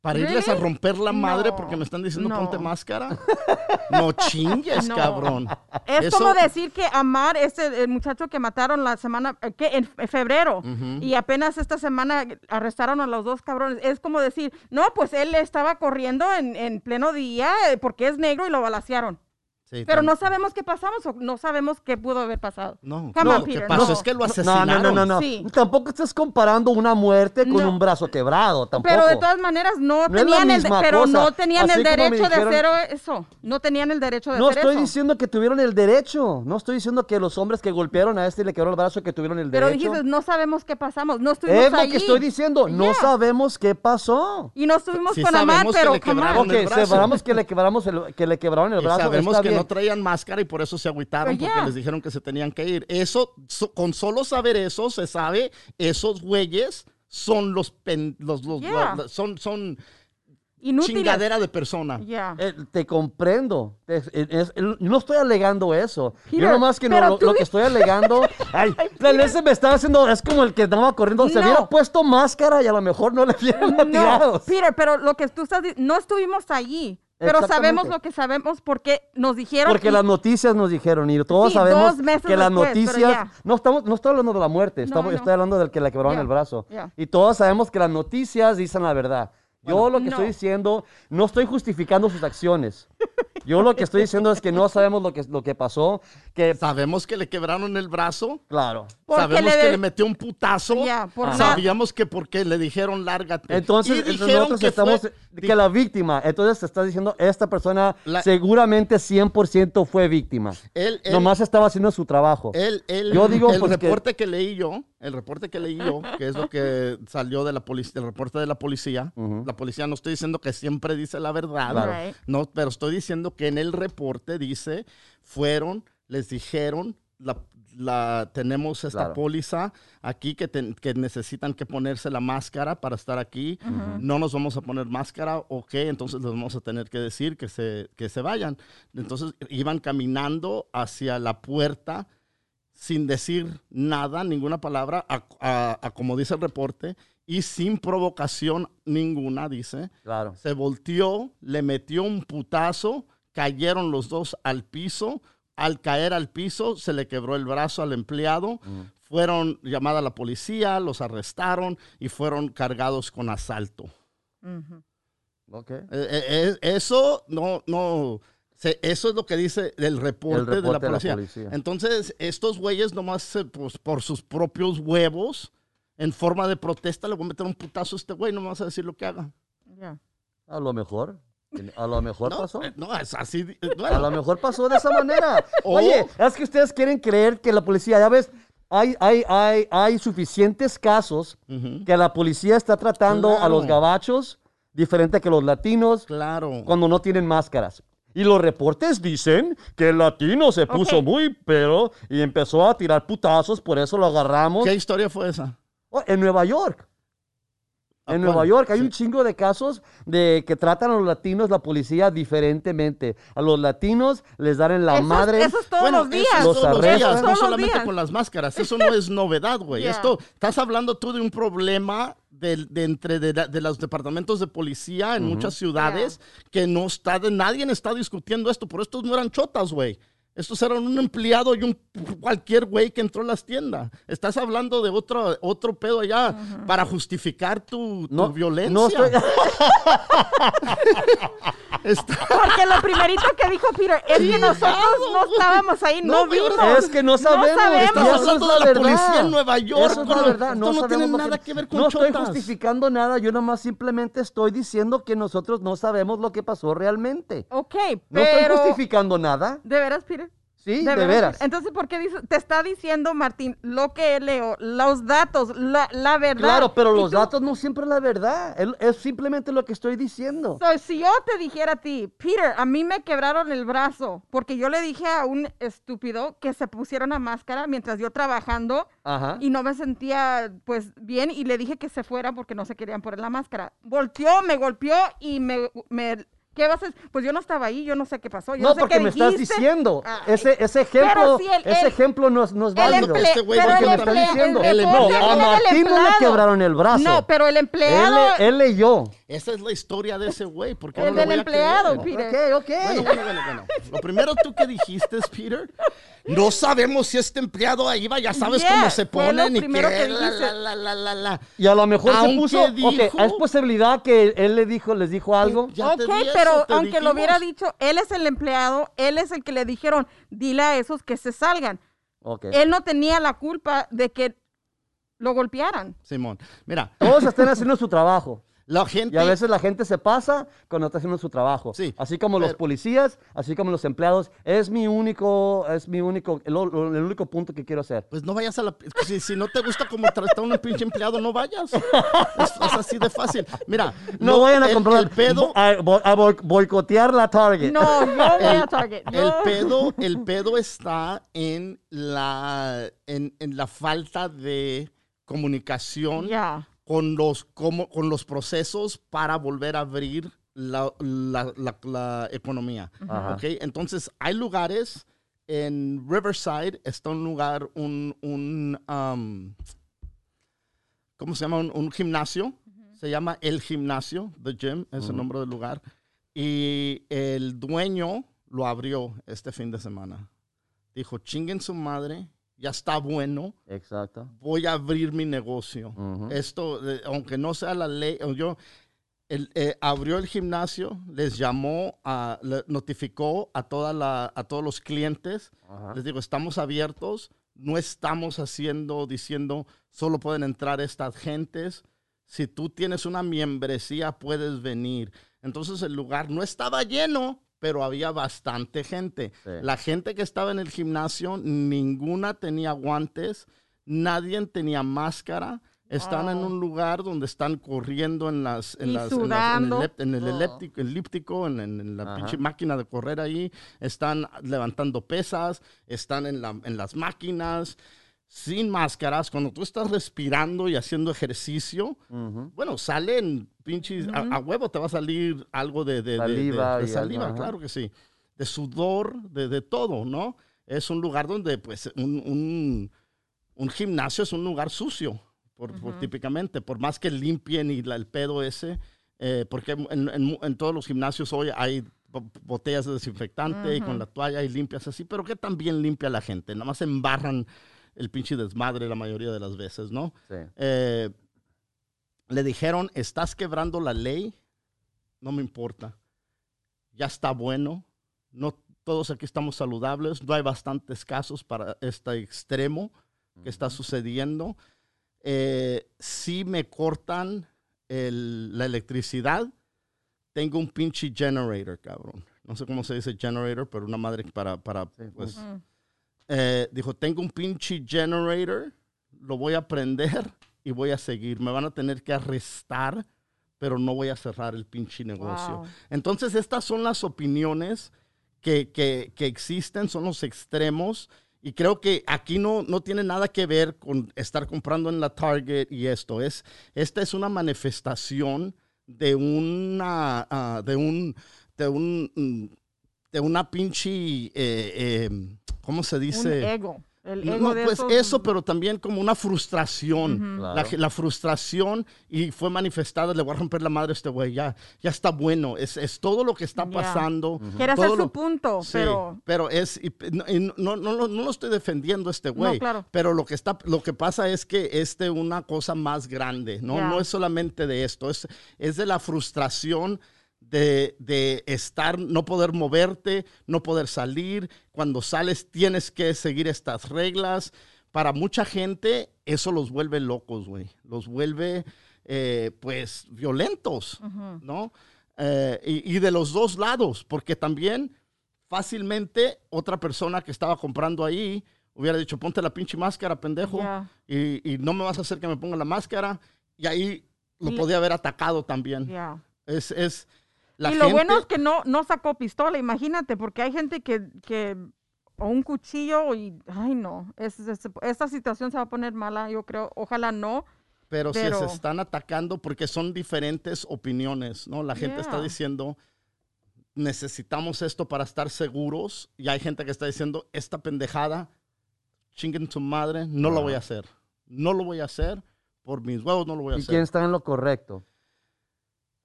Para irles a romper la madre No, porque me están diciendo no. ponte máscara. No chingues, No. cabrón. es Eso- como decir que Amar, este el muchacho que mataron la semana, eh, que en fe- febrero, y apenas esta semana arrestaron a los dos cabrones. Es como decir, no, pues él estaba corriendo en, en pleno día eh, porque es negro y lo balacearon. Sí, Pero no sabemos qué pasamos o no sabemos qué pudo haber pasado. No, Come no, on, lo que Peter, pasó no. es que lo No, asesinaron. no, no, no, no. Sí. Tampoco estás comparando una muerte con No. un brazo quebrado, tampoco. Pero de todas maneras no, No tenían el, pero cosa. no tenían Así el derecho dijeron- de hacer eso. No tenían el derecho de No hacer estoy eso. diciendo que tuvieron el derecho. No estoy diciendo que los hombres que golpearon a este y le quebraron el brazo que tuvieron el pero derecho. dijiste, no sabemos qué pasamos. No estuvimos es lo allí. que estoy diciendo. No sabemos qué pasó. Y no estuvimos Sí con Amar, que pero le el brazo. que le quebramos el, que le quebraron el Y brazo. sabemos está que bien. No traían máscara y por eso se agüitaron Pero porque ya. les dijeron que se tenían que ir. Eso, so- con solo saber eso, se sabe, esos güeyes son los, pen- los, los- Ya. la- son, son Inútiles. chingadera de persona. Ya. Eh, te comprendo. Es- es- es- yo no estoy alegando eso. yo Peter, nomás que no, lo, que estoy alegando. ay, tal vez se me estaba haciendo. Es como el que estaba corriendo. Se No. hubiera puesto máscara y a lo mejor no le hubieran No, tirado. Peter, pero lo que tú estás diciendo, no estuvimos allí. Pero sabemos lo que sabemos porque nos dijeron. Porque y- las noticias nos dijeron y todos Sí, sabemos que las después, noticias no estamos no estoy hablando de la muerte, estamos, no. estoy hablando del que le quebraron Ya, el brazo. ya. Y todos sabemos que las noticias dicen la verdad. Yo lo que no. estoy diciendo, no estoy justificando sus acciones. Yo lo que estoy diciendo es que no sabemos lo que, lo que pasó, que Sabemos que le quebraron el brazo. claro. Porque Sabemos le que le metió un putazo. Ya, por. Sabíamos que porque le dijeron lárgate. Entonces, Y entonces nosotros que estamos fue- que la víctima, entonces te estás diciendo esta persona La- seguramente 100% fue víctima. Él, él- Nomás estaba haciendo su trabajo. El, el- Yo digo, el pues, que- reporte que... leí yo, el reporte que leí yo, que es lo que salió de la policía, el reporte de la policía. Ujú. La policía no estoy diciendo que siempre dice la verdad, Claro. No, pero estoy diciendo que en el reporte dice, fueron, les dijeron, la, la- tenemos esta Claro. póliza aquí que, ten- que necesitan que ponerse la máscara para estar aquí. No nos vamos a poner máscara, ok, entonces les vamos a tener que decir que se, que se vayan. Entonces iban caminando hacia la puerta sin decir nada, ninguna palabra, a, a- a como dice el reporte, y sin provocación ninguna, dice. Claro. Se volteó, le metió un putazo, cayeron los dos al piso. Al caer al piso, se le quebró el brazo al empleado. Fueron llamada la policía, los arrestaron y fueron cargados con asalto. Ujú. Ok. Eh, eh, eh, eso no, no, Se- eso es lo que dice el reporte, El de, la reporte de la policía. Entonces, estos güeyes nomás eh, pues, por sus propios huevos, en forma de protesta, le voy a meter un putazo a este güey, no me vas a decir lo que haga. Ya. A lo mejor. A lo mejor No, pasó. no, es así. A lo mejor pasó de esa manera. Oye, es que ustedes quieren creer que la policía, ya ves, hay, hay, hay, hay suficientes casos que la policía está tratando a los gabachos diferente que los latinos Claro. cuando no tienen máscaras. Y los reportes dicen que el latino se puso muy pero y empezó a tirar putazos, por eso lo agarramos. ¿Qué historia fue esa? Oh, en Nueva York. ¿A En cuál? Nueva York hay Sí. un chingo de casos de que tratan a los latinos la policía diferentemente. A los latinos les dan en la Eso madre. Eso es todos Bueno, los días. Los todos los días, no solamente días. con las máscaras. Eso no es novedad, güey. Yeah. Esto, estás hablando tú de un problema de, de entre de, la- de los departamentos de policía en muchas ciudades que no está de nadie está discutiendo esto. Por estos no eran chotas, güey. Estos eran un empleado y un cualquier güey que entró a las tiendas. Estás hablando de otro, otro pedo allá para justificar tu, tu No, violencia. no estoy- Está- Porque lo primerito que dijo Peter es que nosotros no estábamos ahí, no, No, vimos. Es que no sabemos. sabemos. y Estás eso es hablando de la verdad. policía en Nueva York, Eso es la verdad. esto No, no sabemos tiene nada que ver con No estoy chotas. justificando nada. Yo nomás simplemente estoy diciendo que nosotros no sabemos lo que pasó realmente. Ok, No pero... estoy justificando nada. ¿De veras, Peter? Sí, de, veras. Entonces, ¿por qué dice, te está diciendo Martín lo que leo, los datos, la, la verdad? Claro, pero los tú- datos no siempre es la verdad. Es, es simplemente lo que estoy diciendo. So, si yo te dijera a ti, Peter, a mí me quebraron el brazo porque yo le dije a un estúpido que se pusiera una máscara mientras yo trabajando Ajá. y no me sentía pues bien y le dije que se fuera porque no se querían poner la máscara. Volteó, me golpeó y me... me ¿Qué vas a hacer? Pues yo no estaba ahí, yo no sé qué pasó. Yo no, No, sé porque qué me estás diciendo. Ay. Ese, ese ejemplo, si el- ese el- ejemplo no es, no es válido. emple- Este güey el contra- está diciendo. el. No, a Martín no le quebraron el brazo. No, pero el Él, empleado... le- él leyó. Esa es la historia de ese güey. ¿por qué El no del voy a empleado, creer? Peter. Ok, ok. Bueno, bueno, bueno, bueno. Lo primero tú que dijiste, Peter, no sabemos si este empleado ahí va, ya sabes Yeah, cómo se fue lo ponen y primero que que la, dijiste. la, la, la, la, la. Y a lo mejor se puso. Ok, dijo- ¿es posibilidad que él le dijo, les dijo algo? Ya te ok, eso, pero te aunque lo hubiera dicho, él es el empleado, él es el que le dijeron, dile a esos que se salgan. Ok. Él no tenía la culpa de que lo golpearan. Simón, mira, Todos están haciendo su trabajo. La gente... Y a veces la gente se pasa cuando está haciendo su trabajo. Sí, Así como los policías, así como los empleados. Es mi único, es mi único, el, el único punto que quiero hacer. Pues no vayas a la... Si, si no te gusta como trata un pinche empleado, no vayas. Es, es así de fácil. Mira, No lo- vayan a el- comprar El pedo... a, bo- a bo- boicotear la Target. No, yo voy a Target. El pedo, el pedo está en la, en, en la falta de comunicación Ya. Con, los, como, con los procesos para volver a abrir la, la- la- la economía. Ajá. ¿ok? Entonces, hay lugares, en Riverside está un lugar, un, un um, ¿cómo se llama? Un, un gimnasio. Se llama El Gimnasio, The Gym, es el nombre del lugar. Y el dueño lo abrió este fin de semana. Dijo, chinguen su madre, ya está bueno, Exacto. voy a abrir mi negocio. Esto, eh, aunque no sea la ley, yo, eh, abrió el gimnasio, les llamó, a, le notificó a, toda la, a todos los clientes, Ajá. les digo, estamos abiertos, no estamos haciendo, diciendo, solo pueden entrar estas gentes. Si tú tienes una membresía, puedes venir. Entonces el lugar no estaba lleno, pero había bastante gente. Sí. La gente que estaba en el gimnasio, ninguna tenía guantes, nadie tenía máscara. Están en Oh. un lugar donde están corriendo en las en, las- en las- en el, sudando. elep- en el Oh. elíptico, en, en- en la Ajá. pinche máquina de correr ahí. Están levantando pesas, están en, la- en las máquinas, sin máscaras. Cuando tú estás respirando y haciendo ejercicio, bueno, salen pinches, a, a huevo te va a salir algo de, de- de- de- Saliva de algo, saliva, claro que sí. De sudor, de, de todo, ¿no? Es un lugar donde, pues, un, un- un gimnasio es un lugar sucio, por, por típicamente, por más que limpien y la- el pedo ese, eh, porque en, en- en todos los gimnasios hoy hay bo- botellas de desinfectante y con la toalla y limpias así, pero que también limpia la gente, nada más embarran el pinche desmadre la mayoría de las veces, ¿no? Sí. Eh, le dijeron, estás quebrando la ley, no me importa. Ya está bueno, No todos aquí estamos saludables. No hay bastantes casos para este extremo que está sucediendo. Eh, si me cortan el- la electricidad, tengo un pinche generator, cabrón. No sé cómo se dice generator, pero una madre para, para pues. Eh, dijo, tengo un pinche generator, lo voy a prender y voy a seguir. Me van a tener que arrestar, pero no voy a cerrar el pinche negocio. Wow. Entonces, estas son las opiniones que, que- que existen, son los extremos. Y creo que aquí no, no tiene nada que ver con estar comprando en la Target y esto. Es, esta es una manifestación de una, ah, de un, de un, de una pinche, eh, eh, ¿cómo se dice? Un ego. El ego no, de pues esos- eso, pero también como una frustración. La, Claro. la frustración y fue manifestada, le voy a romper la madre a este güey, ya, ya está bueno. Es, es todo lo que está pasando. Quiere hacer su punto, Sí, pero... es, y p- no, y no, no, no, lo- no lo estoy defendiendo a este güey, claro. pero lo que, está, lo que pasa es que es de una cosa más grande, ¿no? No es solamente de esto, es, es de la frustración de, de estar, no poder moverte, no poder salir. Cuando sales tienes que seguir estas reglas. Para mucha gente eso los vuelve locos, güey. Los vuelve, eh, pues, violentos, ¿no? Eh, y, y de los dos lados, porque también fácilmente otra persona que estaba comprando ahí hubiera dicho, ponte la pinche máscara, pendejo, Ya. y, y no me vas a hacer que me ponga la máscara. Y ahí lo podía haber atacado también. Es, es la y gente, lo bueno es que no, no sacó pistola, imagínate, porque hay gente que, que o un cuchillo y, ay no, es, es- esta situación se va a poner mala, yo creo, ojalá no. pero, si pero- se están atacando porque son diferentes opiniones, ¿no? La gente está Yeah. diciendo, necesitamos esto para estar seguros. Y hay gente que está diciendo, esta pendejada, chinguen su madre, no lo voy a hacer. No lo voy a hacer. Por mis huevos no lo voy a ¿Y hacer. quién está en lo correcto?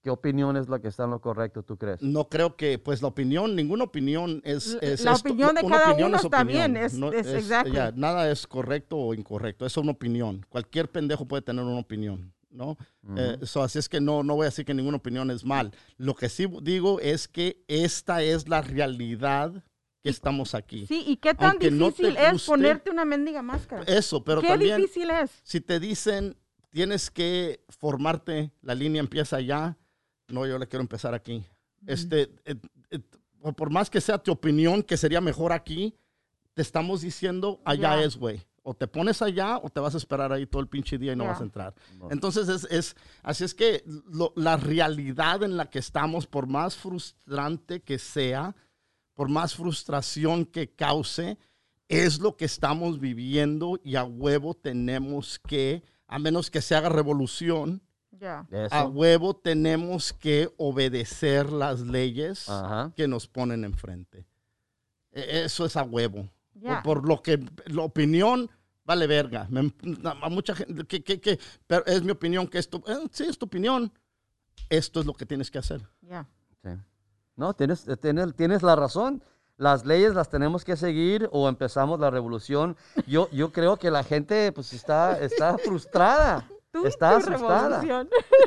¿Qué opinión es la que está en lo correcto, tú crees? No creo que, pues la opinión, ninguna opinión es... La- es- la es- opinión de cada opinión uno es bien, es- exactly. ya, nada es correcto o incorrecto, es una opinión. Cualquier pendejo puede tener una opinión, ¿no? Eh, so, así es que no, no voy a decir que ninguna opinión es mal. Lo que sí digo es que esta es la realidad que estamos aquí. Sí, y qué tan Aunque no difícil es guste- ponerte una mendiga máscara. Eso, pero qué también... difícil es. si te dicen tienes que formarte, la línea empieza allá, no, yo le quiero empezar aquí. Este, eh, eh, por- por más que sea tu opinión que sería mejor aquí, te estamos diciendo allá es, güey. O te pones allá o te vas a esperar ahí todo el pinche día y no vas a entrar. Entonces es, es así es que lo- la realidad en la que estamos, por más frustrante que sea, por más frustración que cause, es lo que estamos viviendo y a huevo tenemos que, a menos que se haga revolución, Eso. a huevo tenemos que obedecer las leyes Ajá. que nos ponen enfrente. E- Eso es a huevo. Ya. Por, por lo que la opinión vale verga. Me- a mucha gente que, que- que- pero es mi opinión que esto, eh, sí es tu opinión. Esto es lo que tienes que hacer. Ya. Sí. No, tienes, eh, tienes, tienes la razón. Las leyes las tenemos que seguir o empezamos la revolución. Yo, yo creo que la gente pues está, está frustrada. Tú está asustada.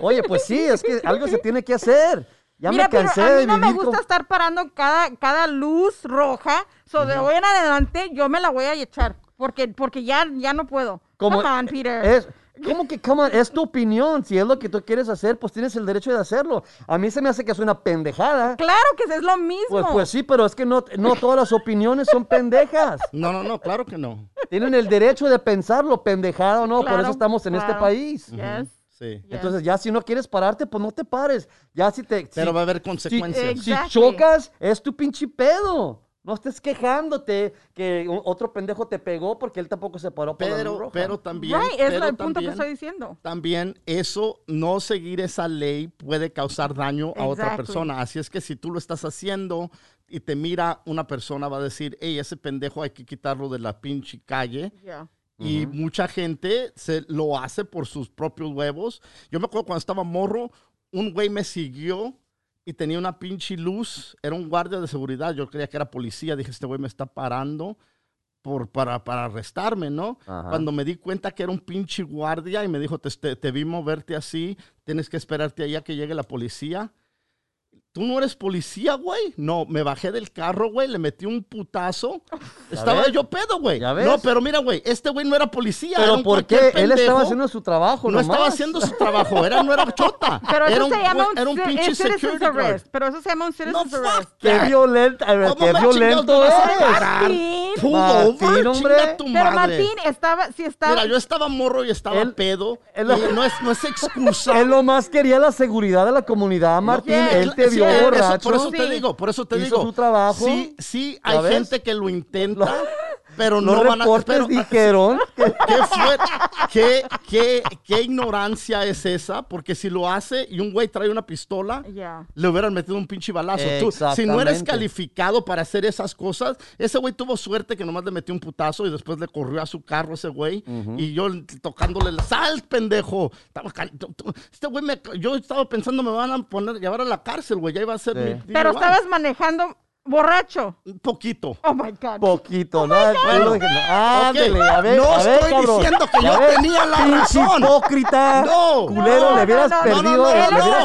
Oye, pues sí, es que algo se tiene que hacer. Ya Mira, me cansé pero a mí de no me gusta con- estar parando cada, cada luz roja. So, de hoy en adelante, yo me la voy a echar. Porque, porque ya, ya no puedo. Como- Come on, Peter. Es, ¿Cómo que, come on? Es tu opinión. Si es lo que tú quieres hacer, pues tienes el derecho de hacerlo. A mí se me hace que es una pendejada. Claro que es lo mismo. Pues, pues sí, pero es que no, no todas las opiniones son pendejas. No, no, no, claro que no. Tienen el derecho de pensarlo, pendejada o no. Por eso estamos en este país. Yes. Sí. Entonces, ya si no quieres pararte, pues no te pares. Ya si te. Pero si- va a haber consecuencias. Si, Exactly. chocas, es tu pinche pedo. No estés quejándote que otro pendejo te pegó porque él tampoco se paró por la luz pero, roja. pero también, Right, es pero el punto que estoy diciendo. también eso, no seguir esa ley puede causar daño a otra persona. Así es que si tú lo estás haciendo y te mira una persona, va a decir, hey, ese pendejo hay que quitarlo de la pinche calle. Ya. Y mucha gente se lo hace por sus propios huevos. Yo me acuerdo cuando estaba morro, un güey me siguió y tenía una pinche luz. Era un guardia de seguridad. Yo creía que era policía. Dije, este güey me está parando por, para, para arrestarme, ¿no? Ajá. Cuando me di cuenta que era un pinche guardia y me dijo, te, te, te vi moverte así, tienes que esperarte allá que llegue la policía. ¿Tú no eres policía, güey? No, me bajé del carro, güey, le metí un putazo. Estaba ves? yo pedo, güey. No, pero mira, güey, este güey no era policía. era Pero un ¿por qué? Él estaba haciendo su trabajo, No estaba haciendo su trabajo, era, no era chota. Pero era eso un, se llama un, era un pinche security guard. Pero eso se llama un No, citizen's fuck arrest. Qué violento, a ver, ¿Cómo qué violento eres. Pull over, hombre. tu Pero madre. Martín estaba, si estaba, Mira, yo estaba morro y estaba Él- pedo. él- y no, es, no es excusa. Él nomás quería la seguridad de la comunidad, Martín. Él te vio borracho. por eso te digo, por eso te Hizo digo. su trabajo. Sí, sí, ¿Ya hay gente que lo intenta, pero Los no van a... reportes pero- dijeron que ¿Qué, fue- qué, qué- qué ignorancia es esa? Porque si lo hace y un güey trae una pistola, le hubieran metido un pinche balazo. Tú, si no eres calificado para hacer esas cosas, ese güey tuvo suerte que nomás le metió un putazo y después le corrió a su carro ese güey. Y yo tocándole, la- sal, pendejo. Este güey, me- yo estaba pensando, me van a poner, llevar a la cárcel, güey. Ya iba a ser Sí. mi... pero estabas manejando borracho. Un poquito. Oh my God. poquito, ¿no? Tú Bueno, dije, no. Ándele, ok. a ver, No a ver, estoy cabrón. diciendo que yo tenía la razón. hipócrita. No. Culero, No, le hubieras no, no, perdido. No, no,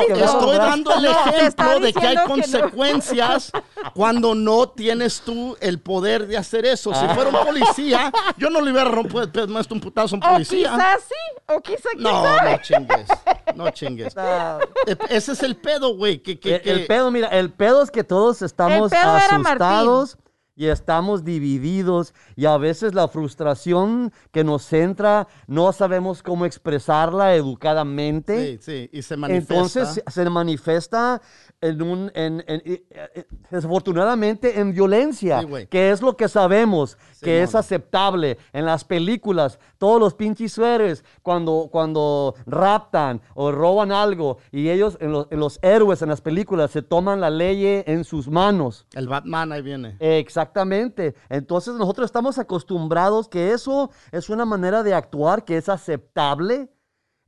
le no, Estoy dando el No, ejemplo de que hay diciendo que no. consecuencias cuando no tienes tú el poder de hacer eso. Si fuera un policía, yo no le hubiera rompido más un putazo a un O policía. quizás sí, o quizás No, sabe. no chingues. No chingues. Ah, E- Ese es el pedo, güey. Que, que, El, que- el pedo, mira, el pedo es que todos estamos pedo asustados y estamos divididos y a veces la frustración que nos entra no sabemos cómo expresarla educadamente. Sí, sí, y se manifiesta. Entonces se manifiesta en un, en, en- eh, eh, desafortunadamente en violencia, Sí, que es lo que sabemos, que es aceptable en las películas, todos los pinches sueres cuando, cuando raptan o roban algo y ellos, en los, en los héroes en las películas, se toman la ley en sus manos. El Batman ahí viene. Exactamente. Entonces nosotros estamos acostumbrados que eso es una manera de actuar que es aceptable.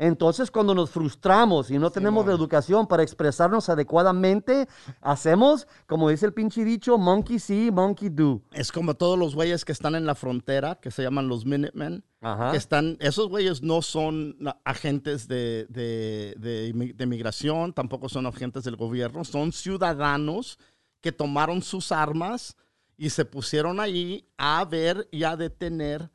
Entonces cuando nos frustramos y no tenemos la educación para expresarnos adecuadamente, hacemos, como dice el pinche dicho, monkey see, monkey do. Es como todos los güeyes que están en la frontera, que se llaman los Minutemen. Ajá. que están, esos güeyes no son agentes de, de, de migración, tampoco son agentes del gobierno, son ciudadanos que tomaron sus armas y se pusieron ahí a ver y a detener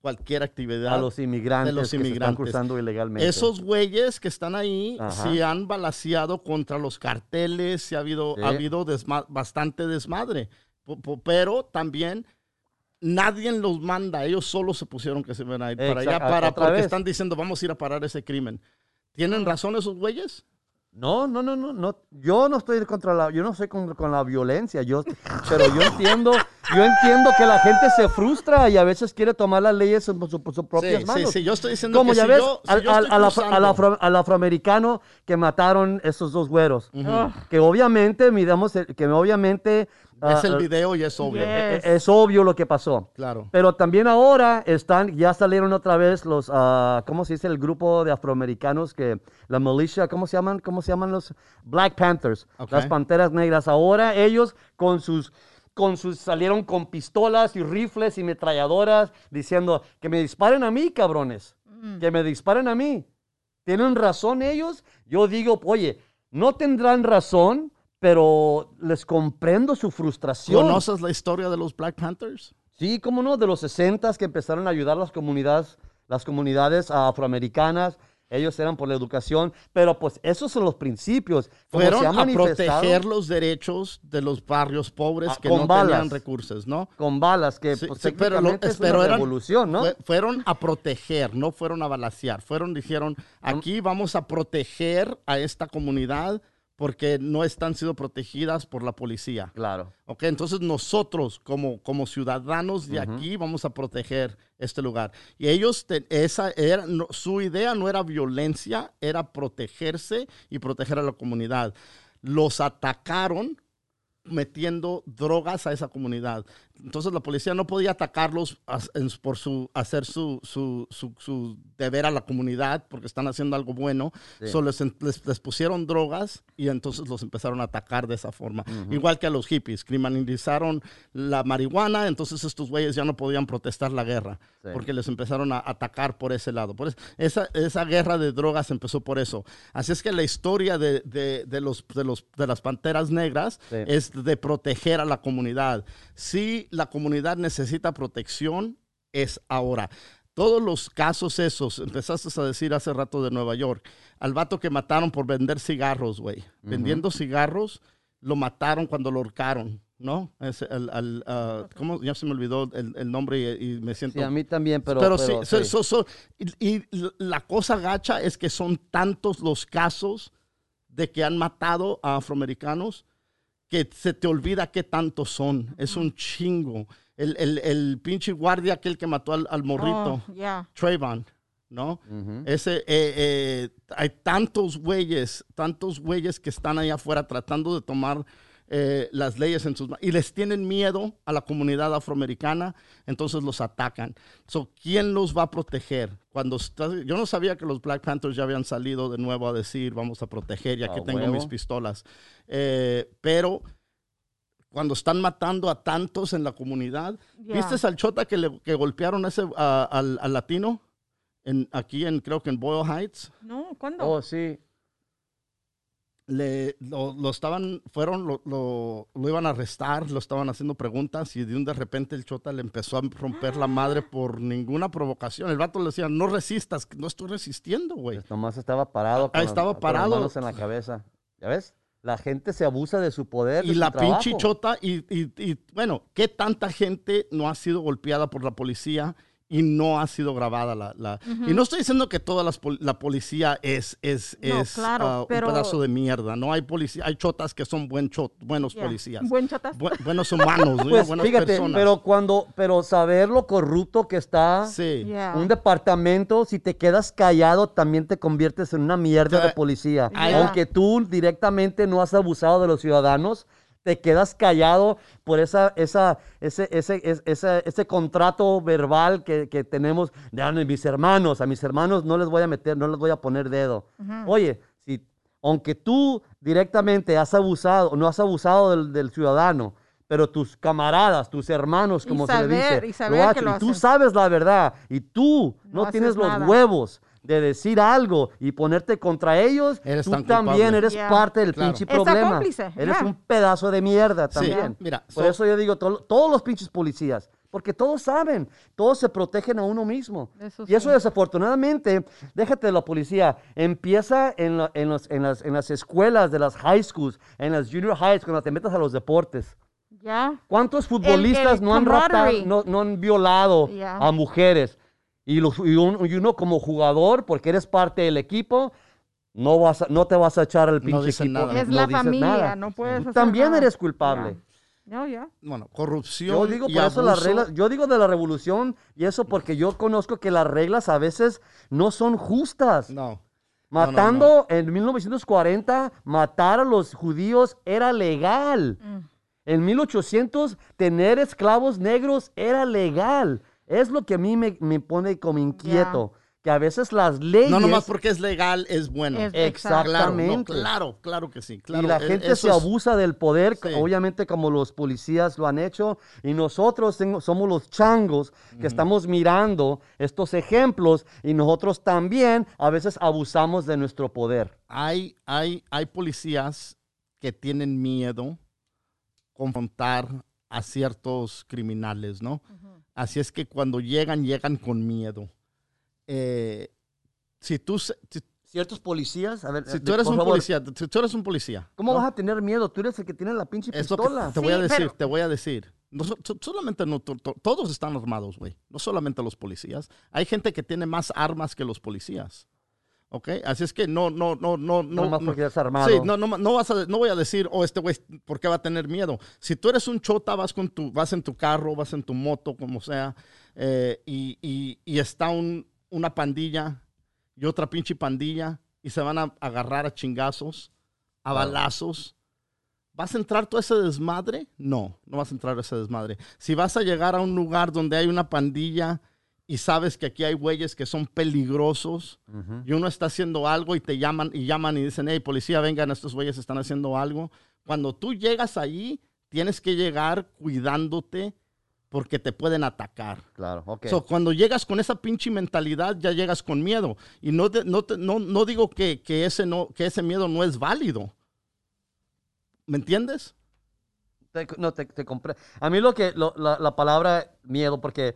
cualquier actividad. A los inmigrantes, los que se están inmigrantes. cruzando ilegalmente. Esos güeyes que están ahí Ajá. sí han balaseado contra los carteles, sí ha habido, Sí. ha habido desma- bastante desmadre. Pero también nadie los manda, ellos solo se pusieron que se van a ir para allá para, porque vez. están diciendo vamos a ir a parar ese crimen. ¿Tienen razón esos güeyes? No, no, no, no, no. Yo no estoy contra la, yo no soy con, con la violencia, yo, pero yo entiendo, yo entiendo que la gente se frustra y a veces quiere tomar las leyes en su- sus propias sí, manos. sí, sí, yo estoy diciendo Como que ya si ves, yo, si al, yo al- estoy al afro- al cruzando- afro- al afroamericano que mataron esos dos güeros, que obviamente, miramos, que obviamente es ah, el ah, video y es obvio. Eh, es obvio lo que pasó. Claro. Pero también ahora están, ya salieron otra vez los, ah, ¿cómo se dice? El grupo de afroamericanos que, la militia, ¿cómo se llaman? ¿Cómo se llaman los? Black Panthers, las panteras negras. Ahora ellos con sus, con sus, salieron con pistolas y rifles y metralladoras diciendo que me disparen a mí, cabrones. Que me disparen a mí. ¿Tienen razón ellos? Yo digo, oye, no tendrán razón, pero les comprendo su frustración. ¿Conoces la historia de los Black Panthers? Sí, cómo no, de los 60 que empezaron a ayudar a las comunidades, las comunidades afroamericanas. Ellos eran por la educación, pero pues esos son los principios. Como Fueron a proteger los derechos de los barrios pobres Ah, que no balas. tenían recursos, ¿no? con balas, que Sí, pues, sí, pero, lo- es pero una eran- revolución, ¿no? fue- fueron a proteger, no fueron a balasear. Fueron, dijeron, aquí vamos a proteger a esta comunidad porque no están siendo protegidas por la policía. Claro. Ok, entonces nosotros como, como ciudadanos de aquí vamos a proteger este lugar. Y ellos, te- esa era, no- su idea no era violencia, era protegerse y proteger a la comunidad. Los atacaron metiendo drogas a esa comunidad. Entonces la policía no podía atacarlos por su, hacer su, su, su- su deber a la comunidad porque están haciendo algo bueno. Sí. So, les, les- les pusieron drogas y entonces los empezaron a atacar de esa forma. Igual que a los hippies, criminalizaron la marihuana, entonces estos güeyes ya no podían protestar la guerra Sí. porque les empezaron a atacar por ese lado. Por esa, esa guerra de drogas empezó por eso. Así es que la historia de, de- de los, de, los, de las panteras negras Sí. es de proteger a la comunidad. Si la comunidad necesita protección, es ahora. Todos los casos esos, empezaste a decir hace rato de Nueva York, al vato que mataron por vender cigarros, güey. Vendiendo cigarros, lo mataron cuando lo ahorcaron, ¿no? Es el- ah, ¿Cómo? Ya se me olvidó el, el nombre y, y me siento... Sí, a mí también, pero... Pero, pero sí, so- sí. so- so- y, y la cosa gacha es que son tantos los casos de que han matado a afroamericanos que se te olvida qué tantos son. Es un chingo. El, el, el pinche guardia, aquel que mató al, al morrito, Oh. Trayvon, ¿no? Ese, eh, eh, hay tantos güeyes, tantos güeyes que están allá afuera tratando de tomar eh, las leyes en sus manos y les tienen miedo a la comunidad afroamericana, entonces los atacan. So, ¿Quién los va a proteger? Cuando está- yo no sabía que los Black Panthers ya habían salido de nuevo a decir vamos a proteger y aquí A tengo huevo. mis pistolas. Eh, pero cuando están matando a tantos en la comunidad, Ya. ¿viste al chota que, le, que golpearon a ese, a- al, al latino? En, aquí en, creo que en Boyle Heights. No, ¿cuándo? Oh, sí. Le, lo, lo estaban, fueron, lo, lo, lo iban a arrestar, lo estaban haciendo preguntas y de un de repente el chota le empezó a romper la madre por ninguna provocación. El vato le decía, no resistas, no estoy resistiendo, güey. Pues nomás estaba parado. Ah, estaba con las parado. manos en la cabeza. ¿Ya ves? La gente se abusa de su poder. de Y su la pinche trabajo. chota, y, y, y, bueno, ¿qué tanta gente no ha sido golpeada por la policía y no ha sido grabada la... la- Y no estoy diciendo que toda las la policía es, es, No, es claro, ah, pero- un pedazo de mierda, ¿no? Hay policía, hay chotas que son buen chot- buenos policías. Buen chatas. Bu- buenos humanos, ¿no? Pues buenas fíjate, personas. pero cuando, pero saber lo corrupto que está Sí. Un departamento, si te quedas callado, también te conviertes en una mierda de policía. Aunque tú directamente no has abusado de los ciudadanos, te quedas callado por esa, esa, ese, ese, es- ese, ese contrato verbal que, que tenemos de "Ah, mis hermanos. A mis hermanos no les voy a meter, no les voy a poner dedo. Oye, si, aunque tú directamente has abusado, no has abusado del, del ciudadano, pero tus camaradas, tus hermanos, como se saber- le dice, y saber que hacen, lo y tú sabes la verdad, y tú No no, tienes los nada. huevos de decir algo y ponerte contra ellos, Eres tú también culpable. eres parte del Claro. pinche problema. cómplice, Eres un pedazo de mierda Sí, también. mira, Por so- eso yo digo, to- todos los pinches policías, porque todos saben, todos se protegen a uno mismo. Eso y eso sí. desafortunadamente, déjate de la policía, empieza en, la- en los- en las, en las escuelas de las high schools, en las junior highs, cuando te metas a los deportes. ¿Cuántos futbolistas el no, han raptado- camaraderie. no, no han violado a mujeres? Y, los- y un- y uno como jugador, porque eres parte del equipo, no, vas a- no te vas a echar al pinche dicen equipo. nada. Es no la dices familia, nada. no puedes Tú hacer también nada. eres culpable. No, ya. Bueno, corrupción. Yo digo y por eso las reglas, yo digo de la revolución y eso porque yo conozco que las reglas a veces no son justas. No. Matando en 1940, matar a los judíos era legal. Mm. En 1800, tener esclavos negros era legal. Es lo que a mí me, me pone como inquieto. Que a veces las leyes... No nomás porque es legal, es bueno. Es- Exactamente. Claro, no, claro, claro que sí. Claro, y la e- gente eso se es- abusa del poder, Sí. obviamente como los policías lo han hecho, y nosotros tengo- somos los changos que estamos mirando estos ejemplos y nosotros también a veces abusamos de nuestro poder. Hay, hay, hay policías que tienen miedo confrontar a ciertos criminales, ¿no? Así es que cuando llegan, llegan con miedo. Eh, si tú, si, Ciertos policías, a ver, si tú eres un favor, policía, si tú eres un policía, ¿Cómo ¿no? vas a tener miedo? Tú eres el que tiene la pinche pistola. te voy a decir, te voy a decir. No so- so- solamente no, to- to- todos están armados, güey. No solamente los policías. Hay gente que tiene más armas que los policías. ¿Ok? Así es que no, no, no, no, no. No- porque eres armado. Sí, no, no, no vas a, no voy a decir, oh, este güey, ¿por qué va a tener miedo? Si tú eres un chota, vas con tu, vas en tu carro, vas en tu moto, como sea, eh, y, y- y está un- una pandilla y otra pinche pandilla y se van a agarrar a chingazos, a balazos. ¿Vas a entrar todo ese desmadre? No, no vas a entrar a ese desmadre. Si vas a llegar a un lugar donde hay una pandilla y sabes que aquí hay güeyes que son peligrosos y uno está haciendo algo y te llaman y llaman y dicen, hey, policía, vengan, estos güeyes están haciendo algo. Cuando tú llegas ahí, tienes que llegar cuidándote porque te pueden atacar. Claro, ok. So, cuando llegas con esa pinche mentalidad, ya llegas con miedo. Y no, te- no, te- no, no digo que, que ese no, que ese miedo no es válido. ¿Me entiendes? Te- no, te, te compré. A mí lo que, lo- la, la palabra miedo, porque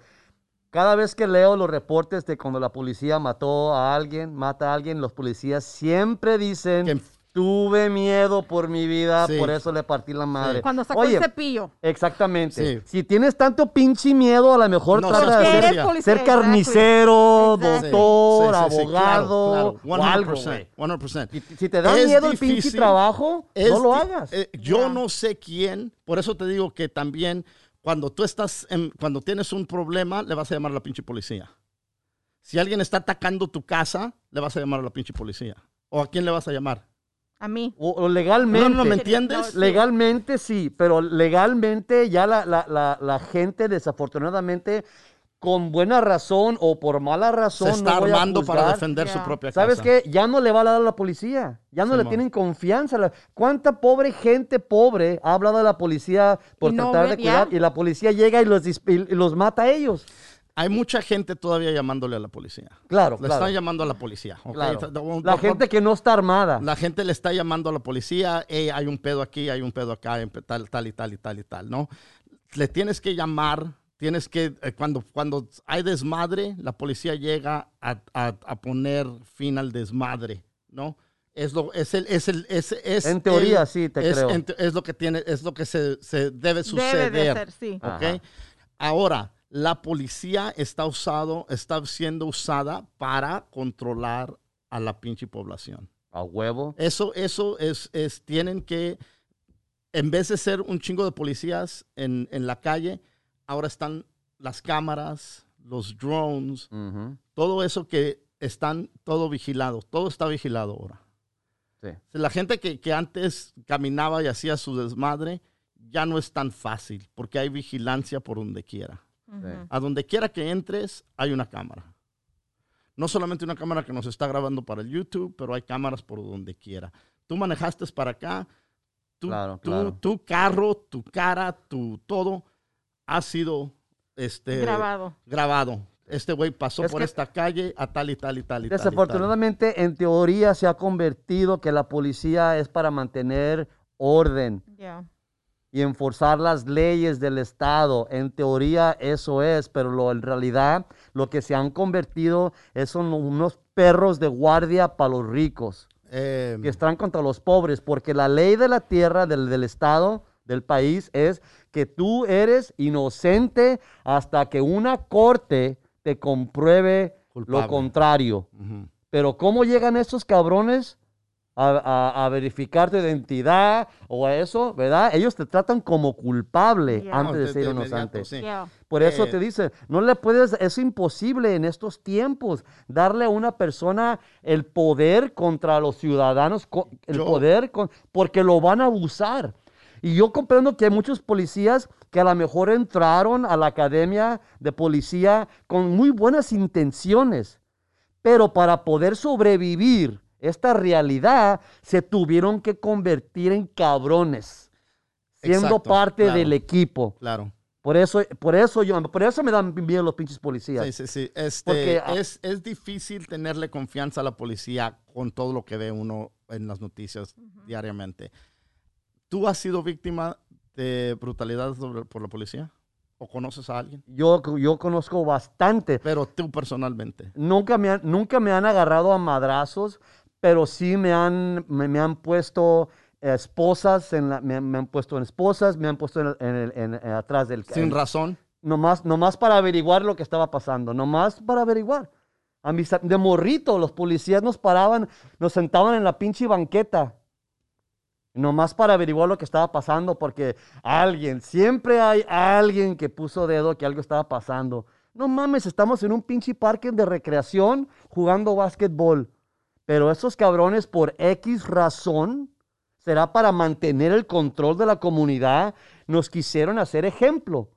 cada vez que leo los reportes de cuando la policía mató a alguien, mata a alguien, los policías siempre dicen, Que- tuve miedo por mi vida, Sí. por eso le partí la madre. Cuando sacó Oye, el cepillo. Exactamente. Sí. Si tienes tanto pinche miedo, a lo mejor No trata de ser, policía. carnicero, doctor, Sí, sí, sí, claro, abogado claro, o algo, 100%, güey. 100%. Si, si te da Es miedo el pinche difícil, trabajo, no lo hagas. eh, yo no sé quién, por eso te digo que también cuando tú estás, en- cuando tienes un problema, le vas a llamar a la pinche policía. Si alguien está atacando tu casa, le vas a llamar a la pinche policía. ¿O a quién le vas a llamar? A mí. o, o legalmente. No, no, ¿me No, entiendes? sí. Legalmente sí, pero legalmente ya la, la- la- la gente desafortunadamente con buena razón o por mala razón Se está no voy a armando para defender su propia casa. ¿Sabes qué? Ya no le va a dar a la policía. Ya no le tienen confianza. ¿Cuánta pobre gente pobre ha hablado a la policía por no tratar de cuidar ya. y la policía llega y los, dis- y- los mata a ellos? Hay mucha gente todavía llamándole a la policía. Claro, Le claro. están llamando a la policía. La gente que no está armada. La gente le está llamando a la policía, "Hey, hay un pedo aquí, hay un pedo acá, pe- tal, tal y tal y tal y tal, ¿no? Le tienes que llamar, tienes que, eh, cuando, cuando hay desmadre, la policía llega a, a- a poner fin al desmadre, ¿no? Es lo, es el, es el, es, es En teoría, el- sí, te es, creo. en es lo que tiene, es lo que se, se debe suceder. Debe de ser, sí. ¿ok? Ajá. Ahora, la policía está, usado, está siendo usada para controlar a la pinche población. A huevo. Eso, eso es, es, tienen que, en vez de ser un chingo de policías en, en la calle, ahora están las cámaras, los drones, todo eso que están todo vigilado, todo está vigilado ahora. Sí. La gente que, que antes caminaba y hacía su desmadre, ya no es tan fácil, porque hay vigilancia por donde quiera. A donde quiera que entres, hay una cámara. No solamente una cámara que nos está grabando para el YouTube, pero hay cámaras por donde quiera. Tú manejaste para acá, tu, Claro, tu- claro. tu carro, tu cara, tu todo ha sido este, Grabado. grabado. Este güey pasó Es por que- esta calle a tal y tal y tal y tal y tal. Desafortunadamente, en teoría se ha convertido que la policía es para mantener orden Ya. y enforzar las leyes del Estado. En teoría eso es, pero lo, en realidad lo que se han convertido es son unos perros de guardia para los ricos, Eh, que están contra los pobres, porque la ley de la tierra, del, del Estado, del país, es que tú eres inocente hasta que una corte te compruebe Culpable. lo contrario. Pero ¿cómo llegan estos cabrones a, a- a verificar tu identidad o a eso, verdad? Ellos te tratan como culpable antes de ser inocente. sí. Por eso Eh, te dice, no le puedes, es imposible en estos tiempos darle a una persona el poder contra los ciudadanos, el Yo- poder, con- porque lo van a abusar. Y yo comprendo que hay muchos policías que a lo mejor entraron a la academia de policía con muy buenas intenciones, pero para poder sobrevivir esta realidad se tuvieron que convertir en cabrones, siendo Exacto, parte claro. del equipo. Claro. Por eso, por eso yo, por eso me dan miedo los pinches policías. Sí, sí, sí. Este, Porque, ah- es, es difícil tenerle confianza a la policía con todo lo que ve uno en las noticias diariamente. ¿Tú has sido víctima de brutalidad sobre- por la policía? ¿O conoces a alguien? Yo, yo conozco bastante. Pero tú personalmente. Nunca me han, nunca me han agarrado a madrazos, pero sí me han, me, me han puesto esposas, en la- me, han- me han puesto en esposas, me han puesto en, en en- en- atrás del Sin razón. nomás, nomás para averiguar lo que estaba pasando, nomás para averiguar. A mis, de morrito, los policías nos paraban, nos sentaban en la pinche banqueta, nomás para averiguar lo que estaba pasando, porque alguien, siempre hay alguien que puso dedo que algo estaba pasando. No mames, estamos en un pinche parque de recreación jugando básquetbol. Pero esos cabrones, por X razón, ¿Será para mantener el control de la comunidad? Nos quisieron hacer ejemplo.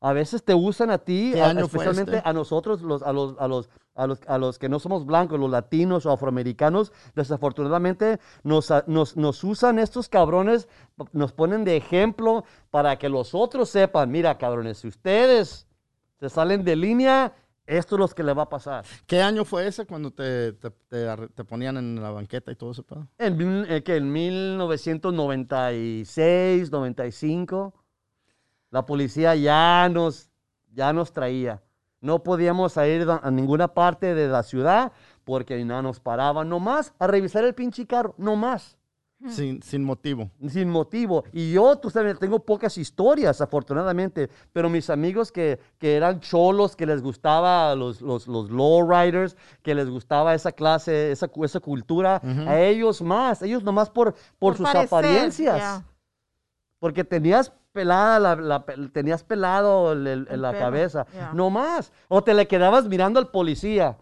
A veces te usan a ti, ¿Qué a- especialmente este? a nosotros, los, a, los, a, los, a, los, a los que no somos blancos, los latinos o afroamericanos, desafortunadamente nos, nos, nos usan estos cabrones, nos ponen de ejemplo para que los otros sepan, mira cabrones, si ustedes se salen de línea, esto es lo que le va a pasar. ¿Qué año fue ese cuando te, te, te te ponían en la banqueta y todo ese pedo? En, eh, que en 1996, 95, la policía ya nos, ya nos traía. No podíamos ir a ninguna parte de la ciudad porque no nos paraban nomás a revisar el pinche carro, nomás. Sin, sin motivo. sin motivo. Y yo, tú sabes, tengo pocas historias, afortunadamente, pero mis amigos que, que eran cholos, que les gustaba los, los, los lowriders, que les gustaba esa clase, esa, esa cultura, a ellos más, ellos nomás por, por, sus parecer, apariencias. Porque tenías pelada, la, la tenías pelado el- el- El la pelo, cabeza, no más. O te le quedabas mirando al policía.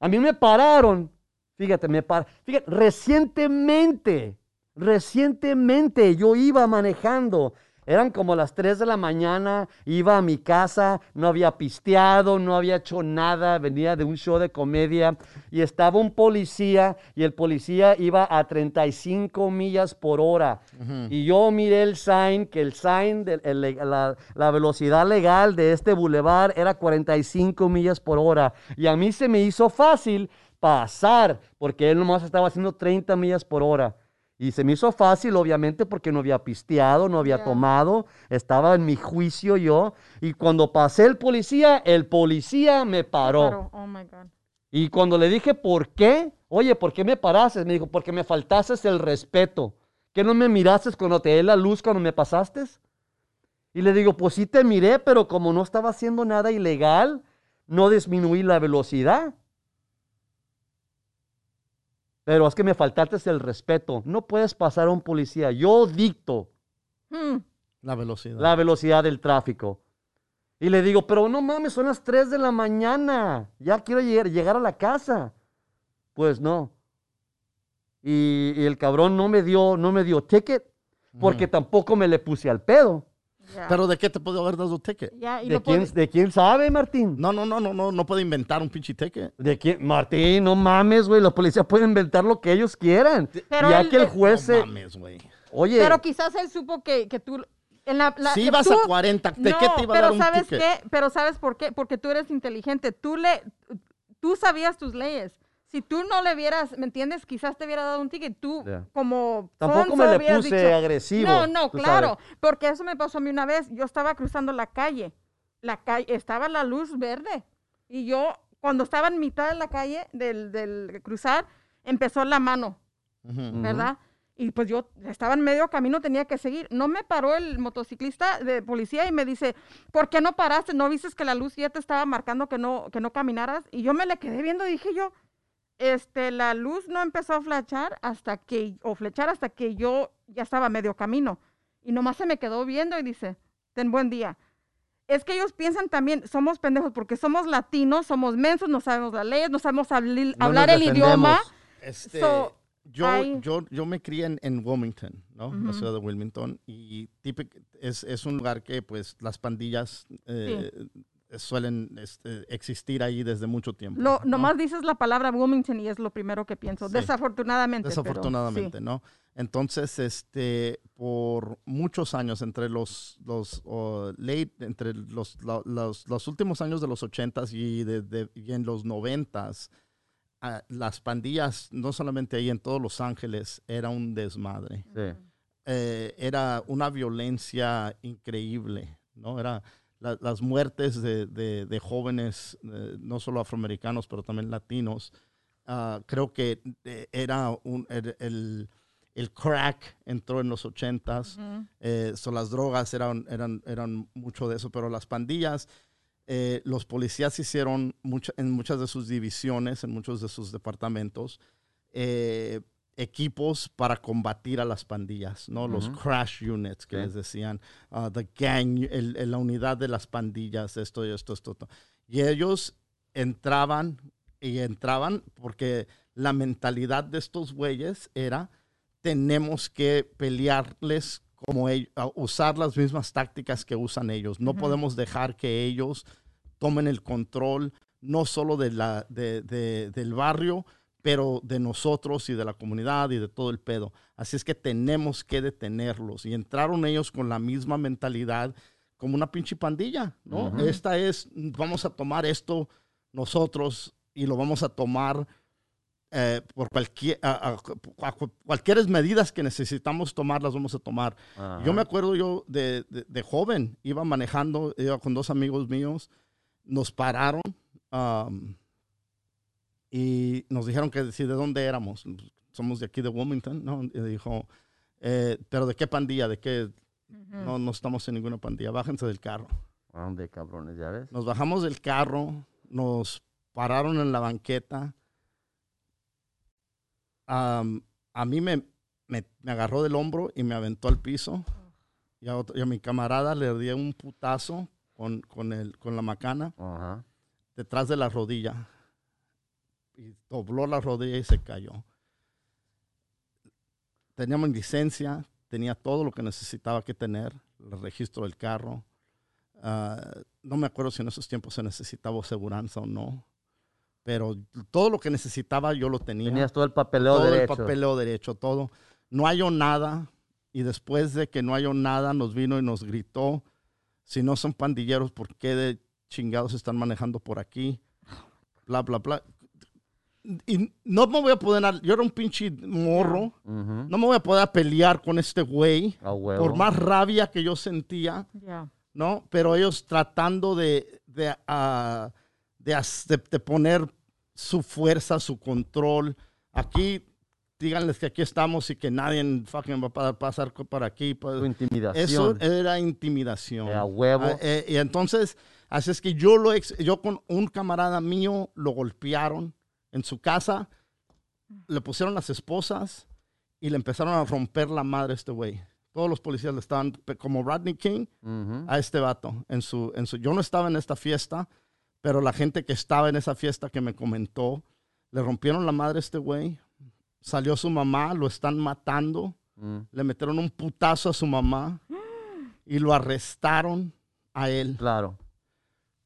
A mí me pararon, fíjate, me par fíjate, recientemente, recientemente yo iba manejando. Eran como las 3 de la mañana, iba a mi casa, no había pisteado, no había hecho nada, venía de un show de comedia y estaba un policía y el policía iba a 35 millas por hora. Y yo miré el sign, que el sign, de el la, la velocidad legal de este bulevar era 45 millas por hora. Y a mí se me hizo fácil pasar, porque él nomás estaba haciendo 30 millas por hora. Y se me hizo fácil, obviamente, porque no había pisteado, no había tomado, estaba en mi juicio yo. Y cuando pasé el policía, el policía me paró. Oh my God. Y cuando le dije, ¿por qué? Oye, ¿por qué me paraste? Me dijo, porque me faltaste el respeto. ¿Que no me miraste cuando te di la luz cuando me pasaste? Y le digo, pues sí te miré, pero como no estaba haciendo nada ilegal, no disminuí la velocidad. Pero es que me faltaste el respeto. No puedes pasar a un policía. Yo dicto Hmm. La velocidad. la velocidad del tráfico. Y le digo, pero no mames, son las 3 de la mañana. Ya quiero llegar, llegar a la casa. Pues no. Y, y el cabrón no me dio, no me dio ticket porque tampoco me le puse al pedo. Ya. Pero ¿de qué te puedo haber dado? Ya, y ¿De quién, ¿De quién sabe, Martín? No, no, no, no, no, no puede inventar un pinche ticket. ¿De quién? Martín, no mames, güey. La policía puede inventar lo que ellos quieran. Pero ya él- que el juez se- No mames, güey. Oye, Pero quizás él supo que, que tú... En la, la- Si ibas tú- a 40, ¿de no, qué te iba a pero dar un ¿sabes ticket? qué? Pero ¿sabes por qué? Porque tú eres inteligente. Tú le... Tú sabías tus leyes. Si tú no le vieras, ¿me entiendes? Quizás te hubiera dado un ticket. Tú, Ya. como... Tampoco me le puse dicho, agresivo, No, no, claro. sabes. Porque eso me pasó a mí una vez. Yo estaba cruzando la calle. La calle... Estaba la luz verde. Y yo, cuando estaba en mitad de la calle del, del cruzar, empezó la mano. ¿verdad? Y pues yo estaba en medio camino, tenía que seguir. No me paró el motociclista de policía y me dice, ¿por qué no paraste? ¿No viste que la luz ya te estaba marcando que no, que no caminaras? Y yo me le quedé viendo dije yo, este, la luz no empezó a flechar hasta que, o flechar hasta que yo ya estaba a medio camino. Y nomás se me quedó viendo y dice, ten buen día. Es que ellos piensan también, somos pendejos porque somos latinos, somos mensos, no sabemos las leyes, no sabemos No hablar el idioma. Este, So, yo, yo, yo me crié en, en Wilmington, ¿no? La Ujú. ciudad de Wilmington. Y típic- es, es un lugar que, pues, las pandillas eh, suelen este, existir ahí desde mucho tiempo. Lo, ¿no? Nomás dices la palabra Wilmington y es lo primero que pienso. Sí. Desafortunadamente. pero Desafortunadamente, sí. ¿no? Entonces, este, por muchos años, entre los, los oh, late, entre los, la- los, los últimos años de los ochentas y, de- de- y en los noventas, ah, las pandillas, no solamente ahí en todos Los Ángeles, era un desmadre. Sí. Eh, era una violencia increíble, ¿no? Era la- las muertes de, de- de jóvenes, eh, no solo afroamericanos, pero también latinos. Ah, creo que eh, era un, el, el- el crack entró en los ochentas, Ujú. eh, so las drogas eran, eran, eran mucho de eso, pero las pandillas, eh, los policías hicieron mucha- en muchas de sus divisiones, en muchos de sus departamentos, equipos para combatir a las pandillas, ¿no? Los Ujú. crash units que Sí. les decían, ah, the gang, el- el- la unidad de las pandillas, esto y esto, esto, esto. Y ellos entraban y entraban porque la mentalidad de estos güeyes era tenemos que pelearles como ellos, usar las mismas tácticas que usan ellos. No podemos dejar que ellos tomen el control no solo de la, de, de, del barrio, pero de nosotros y de la comunidad y de todo el pedo. Así es que tenemos que detenerlos. Y entraron ellos con la misma mentalidad como una pinche pandilla, ¿no? Esta es, vamos a tomar esto nosotros y lo vamos a tomar eh, por cualquier, a, cualquier medidas que necesitamos tomar, las vamos a tomar. Yo me acuerdo yo de, de, joven, iba manejando, iba con dos amigos míos, nos pararon y nos dijeron que de dónde éramos. Somos de aquí de Wilmington, ¿no? Y dijo, eh, pero ¿de qué pandilla? ¿De qué? No, no estamos en ninguna pandilla. Bájense del carro. ¿Dónde, cabrones? ¿Ya ves? Nos bajamos del carro, nos pararon en la banqueta a mí me, me, agarró del hombro y me aventó al piso. Y a, mi camarada le di un putazo con, con, el, con la macana detrás de la rodilla. Y dobló la rodilla y se cayó. Teníamos licencia, tenía todo lo que necesitaba que tener, el registro del carro. Ah, no me acuerdo si en esos tiempos se necesitaba aseguranza o no pero todo lo que necesitaba yo lo tenía. Tenías todo el papeleo derecho. Todo el papeleo derecho, todo. No halló nada y después de que no halló nada nos vino y nos gritó, si no son pandilleros, ¿por qué de chingados están manejando por aquí? Bla, bla, bla. Y no me voy a poder, yo era un pinche morro, no me voy a poder pelear con este güey, por más rabia que yo sentía, ¿no? Pero ellos tratando de, de ah, de, poner su fuerza, su control. Aquí, díganles que aquí estamos y que nadie fucking va a pasar por aquí. Pues, intimidación. Eso era intimidación. Era huevo. Ah, eh, y entonces, así es que yo, lo yo con un camarada mío lo golpearon en su casa, le pusieron las esposas y le empezaron a romper la madre a este güey. Todos los policías le estaban, como Rodney King, a este vato. En su, en su, yo no estaba en esta fiesta, pero la gente que estaba en esa fiesta que me comentó, le rompieron la madre a este güey. Salió su mamá, lo están matando. Mm. Le metieron un putazo a su mamá y lo arrestaron a él. Claro.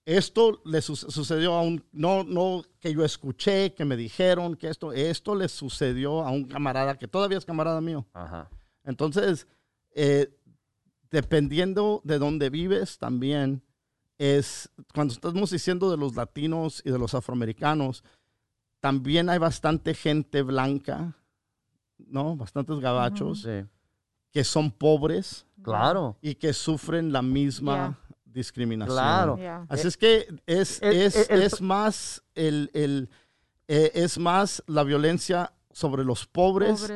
Esto le sucedió a un, no, no que yo escuché, que me dijeron que esto, esto le sucedió a un camarada que todavía es camarada mío. Ajá. Entonces, eh, dependiendo de dónde vives también, es, cuando estamos diciendo de los latinos y de los afroamericanos, también hay bastante gente blanca, ¿no? Bastantes gabachos que son pobres. Claro. Y que sufren la misma discriminación. Claro. Así es que es, es, es más el, el eh, es más la violencia sobre los pobres.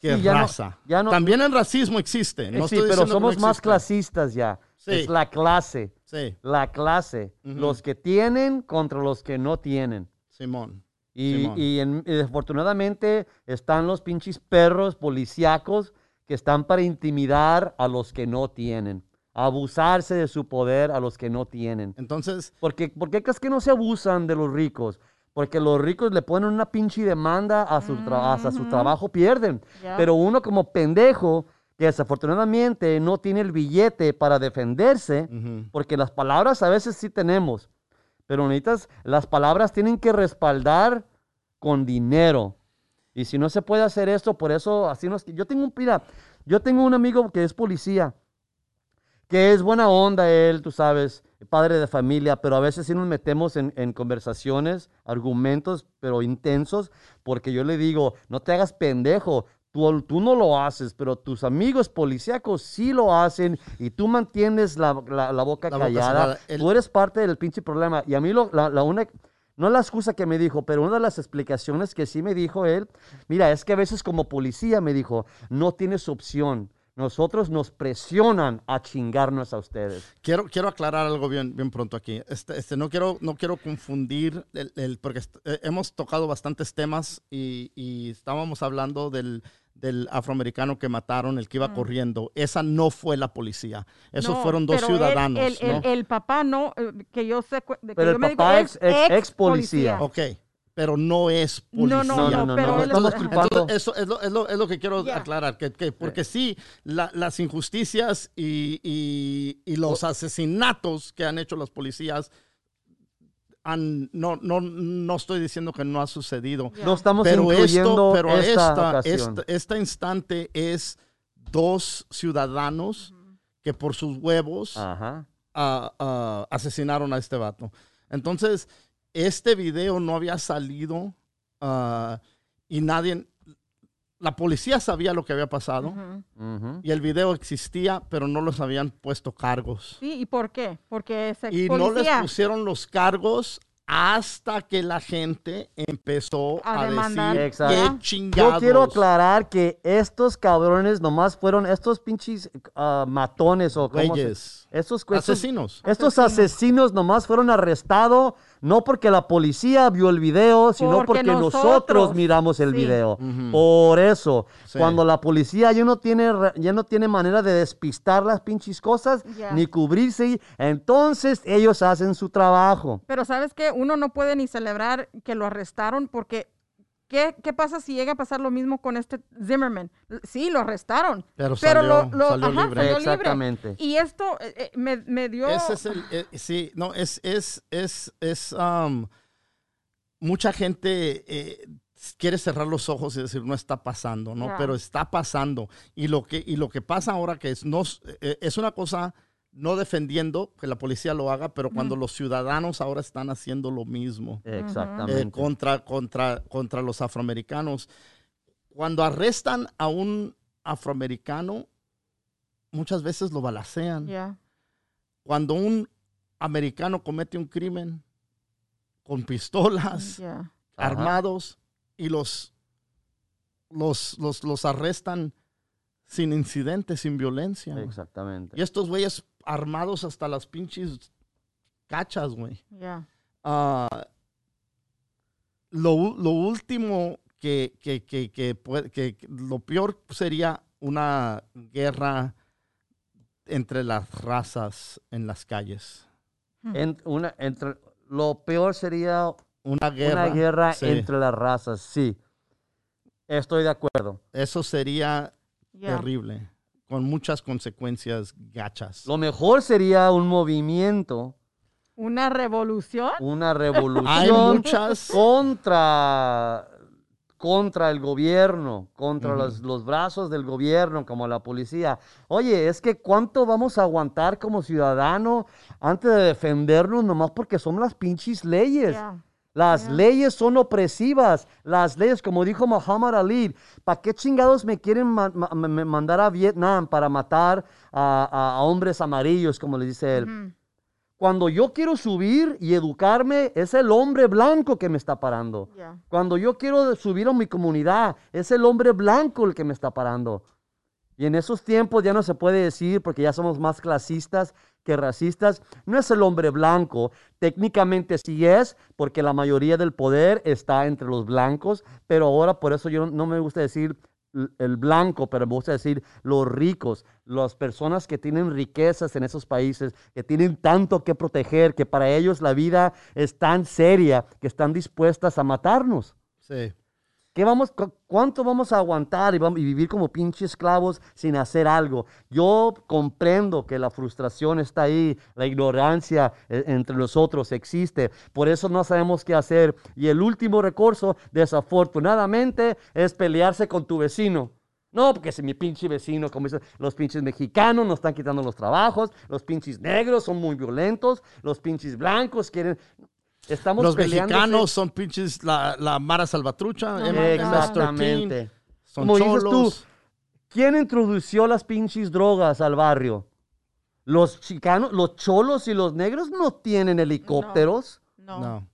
que raza. También el racismo existe. No sí, pero somos más clasistas ya. Es la clase. La clase. Los que tienen contra los que no tienen. Simón. Y, y, desafortunadamente están los pinches perros policíacos que están para intimidar a los que no tienen. Abusarse de su poder a los que no tienen. Entonces. ¿Por qué, ¿por qué crees que no se abusan de los ricos? Porque los ricos le ponen una pinche demanda a su, a su trabajo, pierden. Pero uno como pendejo que desafortunadamente no tiene el billete para defenderse, porque las palabras a veces sí tenemos, pero necesitas, las palabras tienen que respaldar con dinero. Y si no se puede hacer esto, por eso así nos... Yo tengo un, mira, yo tengo un amigo que es policía, que es buena onda él, tú sabes, padre de familia, pero a veces sí nos metemos en, en conversaciones, argumentos, pero intensos, porque yo le digo, no te hagas pendejo, Tú, no lo haces, pero tus amigos policíacos sí lo hacen y tú mantienes la, boca callada. Tú eres parte del pinche problema. Y a mí lo, la, la una, no la excusa que me dijo, pero una de las explicaciones que sí me dijo él, mira, es que a veces como policía me dijo, no tienes opción. Nosotros nos presionan a chingarnos a ustedes. Quiero, quiero aclarar algo bien, bien pronto aquí. Este, este, no, quiero, no quiero confundir, el, porque eh, hemos tocado bastantes temas y, y estábamos hablando del, del afroamericano que mataron, el que iba mm. corriendo, esa no fue la policía. Esos fueron dos ciudadanos. El, el, papá no, eh, que yo sé. pero el papá es ex, policía. Ok, pero no es policía. no, no, no, pero no, él estamos es- culpando. Entonces, eso es lo, es lo- es lo que quiero aclarar, que, que- porque sí, la- las injusticias y, y- y los asesinatos que han hecho los policías, han- no, no, no estoy diciendo que no ha sucedido. No estamos pero incluyendo esto, pero esta, esta, esta, esta instante es dos ciudadanos que por sus huevos Ajá. ah, asesinaron a este vato. Entonces, este video no había salido ah, y nadie, la policía sabía lo que había pasado y el video existía, pero no los habían puesto cargos. Sí, ¿y por qué? Porque es ex Y no les pusieron los cargos hasta que la gente empezó A a, demandar. decir Exacto. qué Yo chingados. Yo quiero aclarar que estos cabrones nomás fueron estos pinches ah, matones o como Güeyes. Estos, Asesinos. estos Asesinos. nomás fueron arrestados no porque la policía vio el video, sino Porque porque nosotros, nosotros. miramos el Sí. video. Por eso, Sí. cuando la policía ya no tiene ya no tiene manera de despistar las pinches cosas ni cubrirse, entonces ellos hacen su trabajo. Pero ¿sabes qué? Uno no puede ni celebrar que lo arrestaron porque ¿qué, qué pasa si llega a pasar lo mismo con este Zimmerman? Sí, lo arrestaron. Pero pero salió- lo, lo- salió ajá, libre. salió libre. Exactamente. Y esto eh, eh, me, me dio... Ese es el, eh, sí, no, es, es, es, es, um, mucha gente eh, quiere cerrar los ojos y decir no está pasando, ¿no? Pero está pasando. Y lo que, y lo que pasa ahora que es, no, es- eh, es una cosa no defendiendo que la policía lo haga, pero cuando los ciudadanos ahora están haciendo lo mismo Exactamente. eh, contra, contra, contra los afroamericanos. Cuando arrestan a un afroamericano, muchas veces lo balacean Ya. cuando un americano comete un crimen con pistolas, armados, y los, los, los, los arrestan sin incidentes, sin violencia. Exactamente. Y estos güeyes armados hasta las pinches cachas, güey. Ya. Ah, lo, lo último que, que, que, que puede- que- que lo peor sería una guerra entre las razas en las calles. En- una, entre, lo peor sería Una guerra. una guerra sí. entre las razas, sí. Estoy de acuerdo. Eso sería terrible, con muchas consecuencias gachas. Lo mejor sería un movimiento, Una revolución. una Hay revolución muchas. contra, contra el gobierno, contra los, los brazos del gobierno, como la policía. Oye, es que cuánto vamos a aguantar como ciudadano antes de defendernos nomás porque son las pinches leyes. Las leyes son opresivas. Las leyes, como dijo Muhammad Ali, ¿para qué chingados me quieren ma- mandar a Vietnam para matar a, hombres amarillos, como le dice él? Cuando yo quiero subir y educarme, es el hombre blanco que me está parando. Cuando yo quiero subir a mi comunidad, es el hombre blanco el que me está parando. Y en esos tiempos ya no se puede decir, porque ya somos más clasistas que racistas, no es el hombre blanco. Técnicamente sí es, porque la mayoría del poder está entre los blancos, pero ahora por eso yo no, me gusta decir el blanco, pero me gusta decir los ricos, las personas que tienen riquezas en esos países, que tienen tanto que proteger, que para ellos la vida es tan seria, que están dispuestas a matarnos. Sí. ¿Qué vamos, cu- ¿Cuánto vamos a aguantar y, vamos, y vivir como pinches esclavos sin hacer algo? Yo comprendo que la frustración está ahí, la ignorancia eh, entre nosotros existe, por eso no sabemos qué hacer. Y el último recurso, desafortunadamente, es pelearse con tu vecino. No, porque si mi pinche vecino, como dicen, los pinches mexicanos nos están quitando los trabajos, los pinches negros son muy violentos, los pinches blancos quieren... Estamos Los mexicanos son pinches la, la Mara Salvatrucha, No, M- my God. MS-13, Exactamente. son Como dices tú, cholos. ¿Quién introdució las pinches drogas al barrio? Los chicanos, los cholos y los negros no tienen helicópteros. No. No.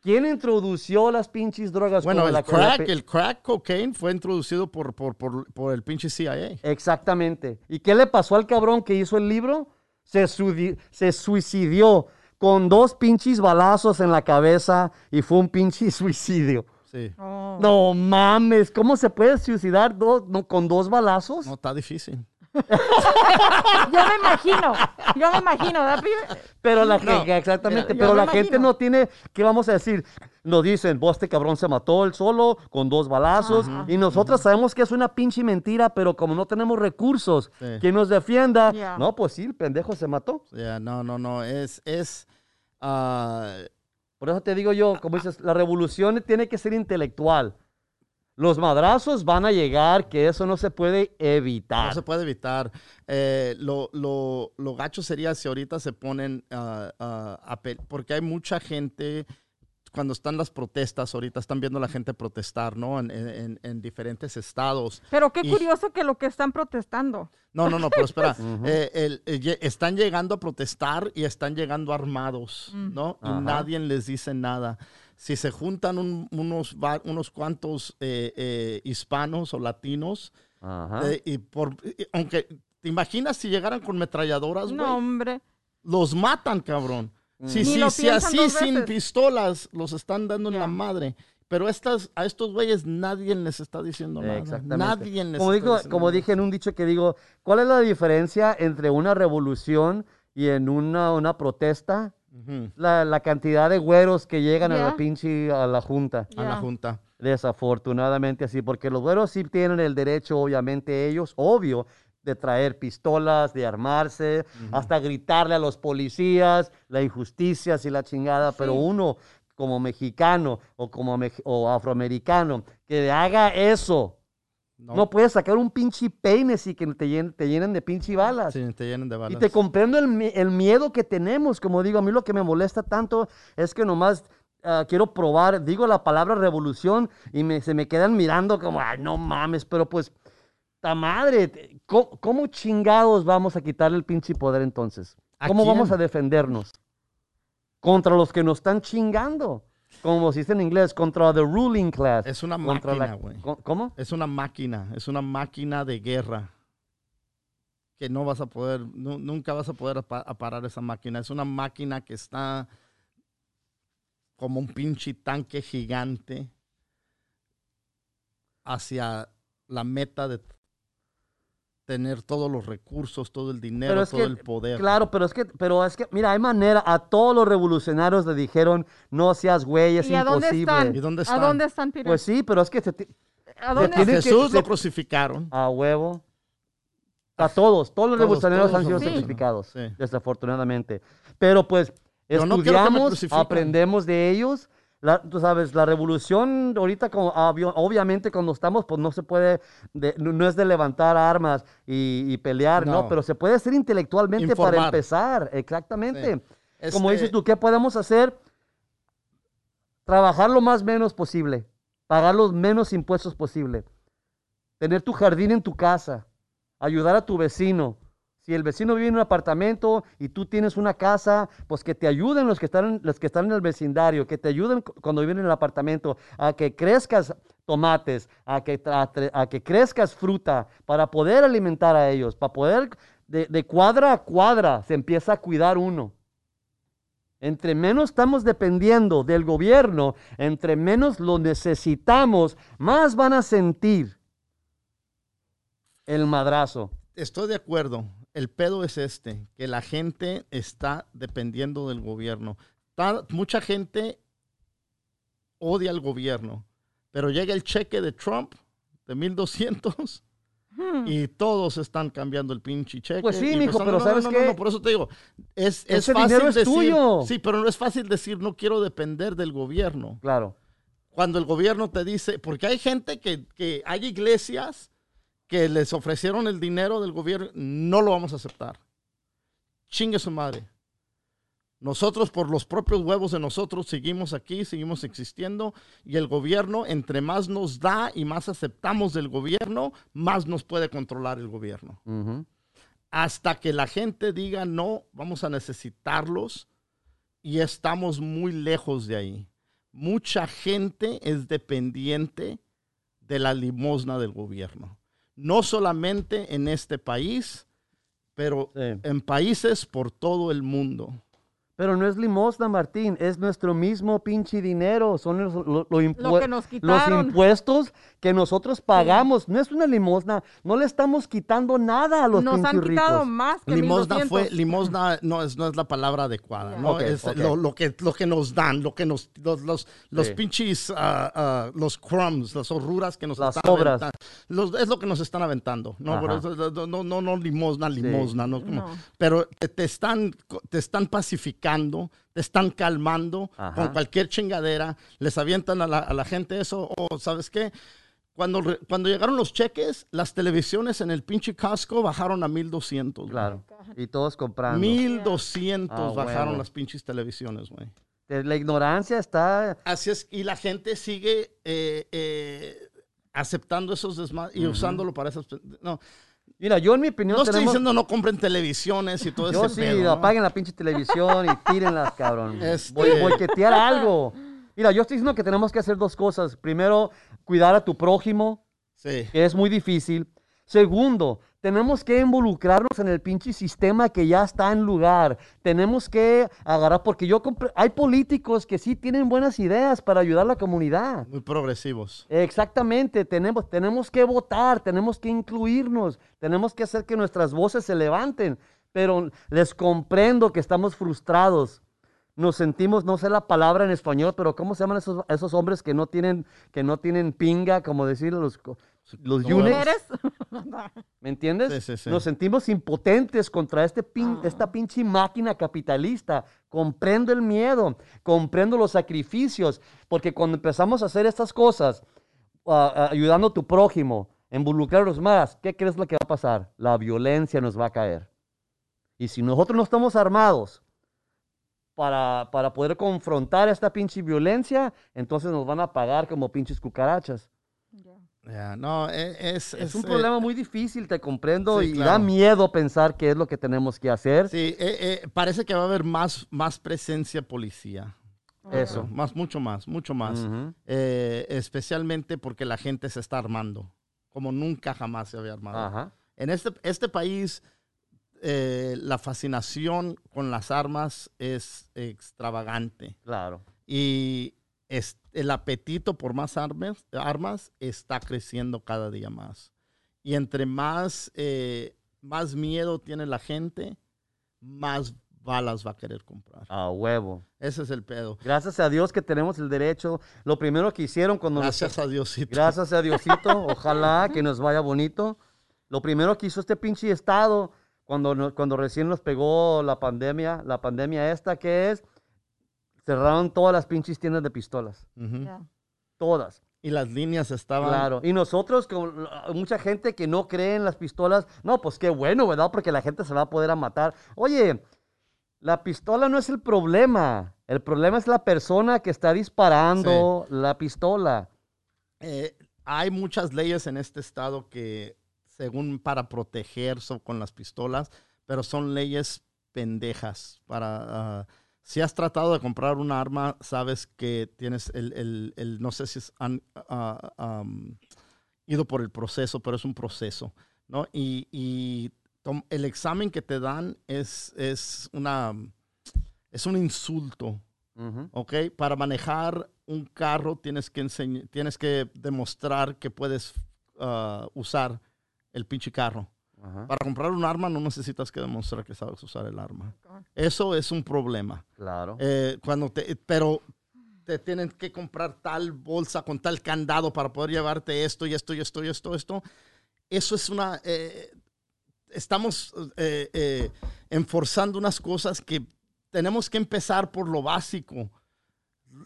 ¿Quién introdució las pinches drogas? Bueno, el la la crack, pe- el crack cocaine fue introducido por, por, por, por el pinche CIA. Exactamente. ¿Y qué le pasó al cabrón que hizo el libro? Se, se suicidió con dos pinches balazos en la cabeza y fue un pinche suicidio. Sí. Oh. No mames, ¿cómo se puede suicidar dos- no, con dos balazos? No, está difícil. yo me imagino, yo me imagino, ¿verdad, pibe? Pero la No, gente, exactamente, mira, pero la gente no tiene, ¿qué vamos a decir? Nos dicen, vos este cabrón se mató él solo con dos balazos Ajá. y nosotros sabemos que es una pinche mentira, pero como no tenemos recursos Sí. que nos defienda, Ya. no, pues sí, el pendejo se mató. Ya, no, no, no, es, es, ah, Por eso te digo yo, como dices, la revolución tiene que ser intelectual. Los madrazos van a llegar, que eso no se puede evitar. no se puede evitar. Eh, lo, lo, lo gacho sería si ahorita se ponen a pe- porque hay mucha gente, cuando están las protestas, ahorita están viendo a la gente protestar, ¿no? En, en- en diferentes estados. Pero qué Y- curioso que lo que están protestando. No, no, no, pero espera. Eh, el- eh, están llegando a protestar y están llegando armados, Mm. ¿no? Y Ajá. nadie les dice nada. Si se juntan un- unos, unos cuantos eh, eh, hispanos o latinos, Ajá. eh, y por, y- aunque, ¿te imaginas si llegaran con metralladoras, güey? No, hombre. Los matan, cabrón. Si, Ni si, lo si piensan así sin pistolas los están dando en la madre. Pero estas, a estos güeyes nadie les está diciendo nada. Exactamente. Nadie les como, está digo, diciendo como nada. dije en un dicho que digo, ¿cuál es la diferencia entre una revolución y en una, una protesta? La, la cantidad de güeros que llegan a la pinche a la junta. A la junta. Desafortunadamente así, porque los güeros sí tienen el derecho, obviamente ellos, obvio, de traer pistolas, de armarse, hasta gritarle a los policías, la injusticia y la chingada, pero Sí. uno como mexicano o como mex- o afroamericano que haga eso, No, no, puede sacar un pinche peine y que te llenen, te llenen de pinche balas. sí, te llenan de Y balas. te comprendo el, el miedo que tenemos. Como digo, a mí lo que me molesta tanto es que nomás ah, quiero probar, digo la palabra revolución y me, se me quedan mirando como, ay, no mames, pero pues, ta madre, ¿cómo, cómo chingados vamos a quitarle el pinche poder entonces? ¿A ¿Cómo vamos a defendernos? Contra los que nos están chingando. Como se dice en inglés, contra the ruling class. Es una máquina, güey. ¿Cómo? Es una máquina, es una máquina de guerra. Que no vas a poder, nu- nunca vas a poder parar esa máquina. Es una máquina que está como un pinche tanque gigante hacia la meta de tener todos los recursos, todo el dinero, todo que, el poder. Claro, pero es que, pero es que, mira, hay manera, a todos los revolucionarios le dijeron, no seas güey, es ¿Y a dónde imposible. están? ¿Y dónde ¿A están? dónde están, Peter? Pues sí, pero es que se ¿A dónde A Jesús lo crucificaron. a huevo. A todos, todos los Todos, revolucionarios todos han sido los sacrificados, Sí. desafortunadamente. Pero pues estudiamos, aprendemos de ellos. La- tú sabes, la revolución ahorita, como, obviamente cuando estamos, pues no se puede, de- no es de levantar armas y, y pelear, ¿no. No. Pero se puede hacer intelectualmente para empezar, exactamente. Sí. Como Este- dices tú, ¿qué podemos hacer? Trabajar lo más menos posible, pagar los menos impuestos posible, tener tu jardín en tu casa, ayudar a tu vecino. Si el vecino vive en un apartamento y tú tienes una casa, pues que te ayuden los que están, los que están en el vecindario, que te ayuden cu- cuando viven en el apartamento, a que crezcas tomates, a que, a que crezcas fruta, para poder alimentar a ellos, para poder, de, de cuadra a cuadra, se empieza a cuidar uno. Entre menos estamos dependiendo del gobierno, entre menos lo necesitamos, más van a sentir el madrazo. Estoy de acuerdo. El pedo es este, que la gente está dependiendo del gobierno. Mucha gente odia al gobierno, pero llega el cheque de Trump de 1200 Hmm. y todos están cambiando el pinche cheque. Pues sí, mijo, pero no, ¿sabes no, no, qué? por eso te digo, es, es Ese fácil dinero es decir, tuyo. Sí, pero no es fácil decir no quiero depender del gobierno Claro. cuando el gobierno te dice, porque hay gente que, que hay iglesias que les ofrecieron el dinero del gobierno, no lo vamos a aceptar. Chingue su madre. Nosotros por los propios huevos de nosotros seguimos aquí, seguimos existiendo y el gobierno, entre más nos da y más aceptamos del gobierno, más nos puede controlar el gobierno. Hasta que la gente diga no, vamos a necesitarlos y estamos muy lejos de ahí. Mucha gente es dependiente de la limosna del gobierno. No solamente en este país, pero Sí. en países por todo el mundo. Pero no es limosna, Martín, es nuestro mismo pinche dinero, son los, lo- lo impue- que nos los impuestos que nosotros pagamos. No es una limosna, no le estamos quitando nada a los Nos han quitado ricos. más que Limosna 1200. fue, limosna no es, no es la palabra adecuada, ¿no? Ok, es ok. Lo, lo que, lo que nos dan, lo que nos, los, los, los Sí. pinches, ah, ah, los crumbs, las horruras que nos Las están aventando. Los- es lo que nos están aventando, ¿no? Ajá. Por eso, no, no, no, limosna, limosna, ¿no? Como- No. Pero te, te están, te están pacificando, te están calmando Ajá. con cualquier chingadera, les avientan a la, a la gente eso, o ¿sabes qué? Cuando, cuando llegaron los cheques, las televisiones en el pinche Costco bajaron a 1200. güey. Claro, y todos comprando. 1200 Ah, bajaron huevo. las pinches televisiones, güey. La ignorancia está... Así es, y la gente sigue eh, eh, aceptando esos desmadres y usándolo para esas. No, Mira, yo en mi opinión no estoy diciendo no compren televisiones y todo Yo ese sí, pedo, ¿no? apaguen la pinche televisión y tírenlas, cabrón. Este- Voy a boicotear algo. Mira, yo estoy diciendo que tenemos que hacer dos cosas. Primero, cuidar a tu prójimo, Sí. que es muy difícil. Segundo, tenemos que involucrarnos en el pinche sistema que ya está en lugar. Tenemos que agarrar, porque yo hay políticos que sí tienen buenas ideas para ayudar a la comunidad. Muy progresivos. Exactamente, tenemos, tenemos que votar, tenemos que incluirnos, tenemos que hacer que nuestras voces se levanten, pero les comprendo que estamos frustrados. Nos sentimos, no sé la palabra en español, pero ¿cómo se llaman esos, esos hombres que no tienen, que no tienen pinga, como decir los, los eunuchs? ¿Eres? ¿Me entiendes? Sí, sí, sí. Nos sentimos impotentes contra este pin- esta pinche máquina capitalista. Comprendo el miedo, comprendo los sacrificios, porque cuando empezamos a hacer estas cosas, ah, ah, ayudando a tu prójimo, involucrarlos más, ¿qué crees lo que va a pasar? La violencia nos va a caer. Y si nosotros no estamos armados para, para poder confrontar esta pinche violencia, entonces nos van a pagar como pinches cucarachas. No, e- es, Es un eh, problema muy difícil, te comprendo, sí, y claro. da miedo pensar qué es lo que tenemos que hacer. Sí, eh, eh, parece que va a haber más, más presencia policía. Eso. Más, mucho más, mucho más. Eh, especialmente porque la gente se está armando, como nunca jamás se había armado. En este, este país, eh, la fascinación con las armas es extravagante Claro. y es- el apetito por más armas, armas está creciendo cada día más. Y entre más, eh, más miedo tiene la gente, más balas va a querer comprar. A huevo. Ese es el pedo. Gracias a Dios que tenemos el derecho. Lo primero que hicieron cuando... nos- Gracias a Diosito. Gracias a Diosito. Ojalá que nos vaya bonito. Lo primero que hizo este pinche estado cuando, nos- cuando recién nos pegó la pandemia, la pandemia esta, que es? Cerraron todas las pinches tiendas de pistolas. Todas. Y las líneas estaban... Claro, y nosotros, con mucha gente que no cree en las pistolas, no, pues qué bueno, ¿verdad? Porque la gente se va a poder a matar. Oye, la pistola no es el problema, el problema es la persona que está disparando la pistola. Eh, hay muchas leyes en este estado que, según para proteger so- con las pistolas, pero son leyes pendejas. Para, ah, si has tratado de comprar un arma, sabes que tienes el, el- el- no sé si han ah, am, ido por el proceso, pero es un proceso, ¿no? Y, y el examen que te dan es, es una, es un insulto. ¿ok? Para manejar un carro tienes que tienes que demostrar que puedes ah, usar el pinche carro. Ajá, Para comprar un arma no necesitas que demostrar que sabes usar el arma. Eso es un problema. claro. Eh, cuando te, pero te tienen que comprar tal bolsa con tal candado para poder llevarte esto y esto y esto y esto, esto. Eso es una... eh, estamos eh, eh, enforzando unas cosas que tenemos que empezar por lo básico.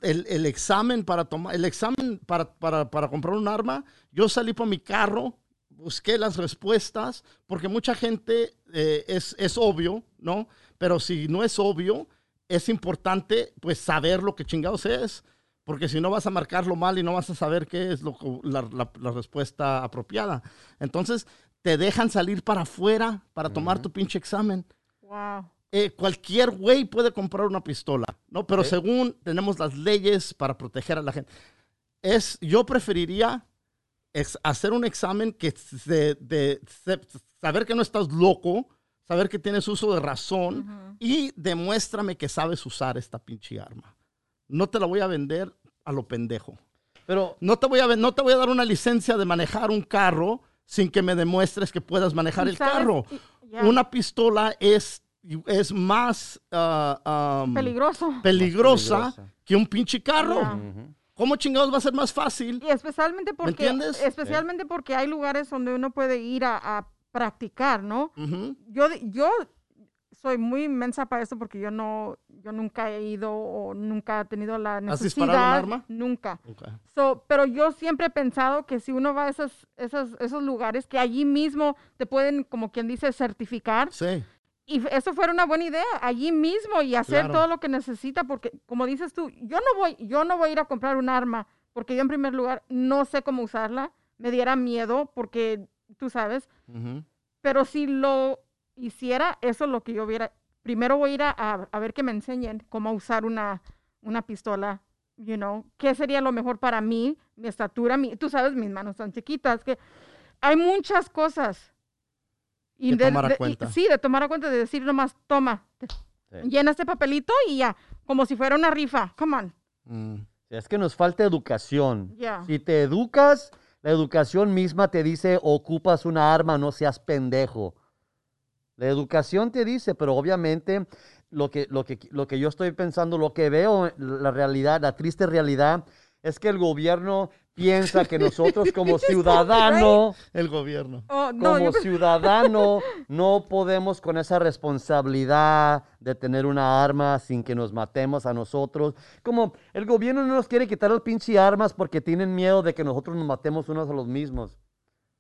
El, el examen para tomar, el examen para, para, para comprar un arma, yo salí por mi carro, busqué las respuestas, porque mucha gente eh, es, es obvio, ¿no? Pero si no es obvio, es importante pues saber lo que chingados es, porque si no vas a marcarlo mal y no vas a saber qué es lo, la, la- la respuesta apropiada. Entonces, te dejan salir para afuera para tomar tu pinche examen. Wow. Eh, cualquier güey puede comprar una pistola, ¿no? Pero según tenemos las leyes para proteger a la gente. Es, yo preferiría ex- hacer un examen que se- de, se- saber que no estás loco, saber que tienes uso de razón y demuéstrame que sabes usar esta pinche arma. No te la voy a vender a lo pendejo. Pero, No te voy a, no te voy a dar una licencia de manejar un carro sin que me demuestres que puedas manejar ¿Y el sabes? carro. Una pistola es, es más ah, um, Peligroso. peligrosa Peligrosa. que un pinche carro. Ujú. ¿Cómo chingados va a ser más fácil? Y especialmente porque, entiendes? especialmente porque hay lugares donde uno puede ir a, a practicar, ¿no? Yo, yo soy muy inmensa para eso porque yo no, yo nunca he ido o nunca he tenido la necesidad. ¿Has disparado un arma? Nunca. So, pero yo siempre he pensado que si uno va a esos, esos, esos lugares, que allí mismo te pueden, como quien dice, certificar. Sí. Y eso fuera una buena idea, allí mismo y hacer Claro. todo lo que necesita, porque como dices tú, yo no voy, yo no voy a ir a comprar un arma, porque yo en primer lugar no sé cómo usarla, me diera miedo, porque tú sabes, Ujú. pero si lo hiciera, eso es lo que yo hubiera, primero voy a ir a, a- a ver que me enseñen cómo usar una, una pistola, you know, qué sería lo mejor para mí, mi estatura, mi, tú sabes, mis manos tan chiquitas, que hay muchas cosas. Que tomar a y- cuenta. sí, de tomar a cuenta, de decir nomás, toma, Sí. llena este papelito y ya, como si fuera una rifa, come on, Mm. Es que nos falta educación. ya. Si te educas, la educación misma te dice, ocupas una arma, no seas pendejo. La educación te dice, pero obviamente lo que, lo que, lo que yo estoy pensando, lo que veo, la realidad, la triste realidad, es que el gobierno piensa que nosotros como ciudadanos, El gobierno. Oh, no, como yo- ciudadano, no podemos con esa responsabilidad de tener una arma sin que nos matemos a nosotros. Como el gobierno no nos quiere quitar las pinche armas porque tienen miedo de que nosotros nos matemos unos a los mismos.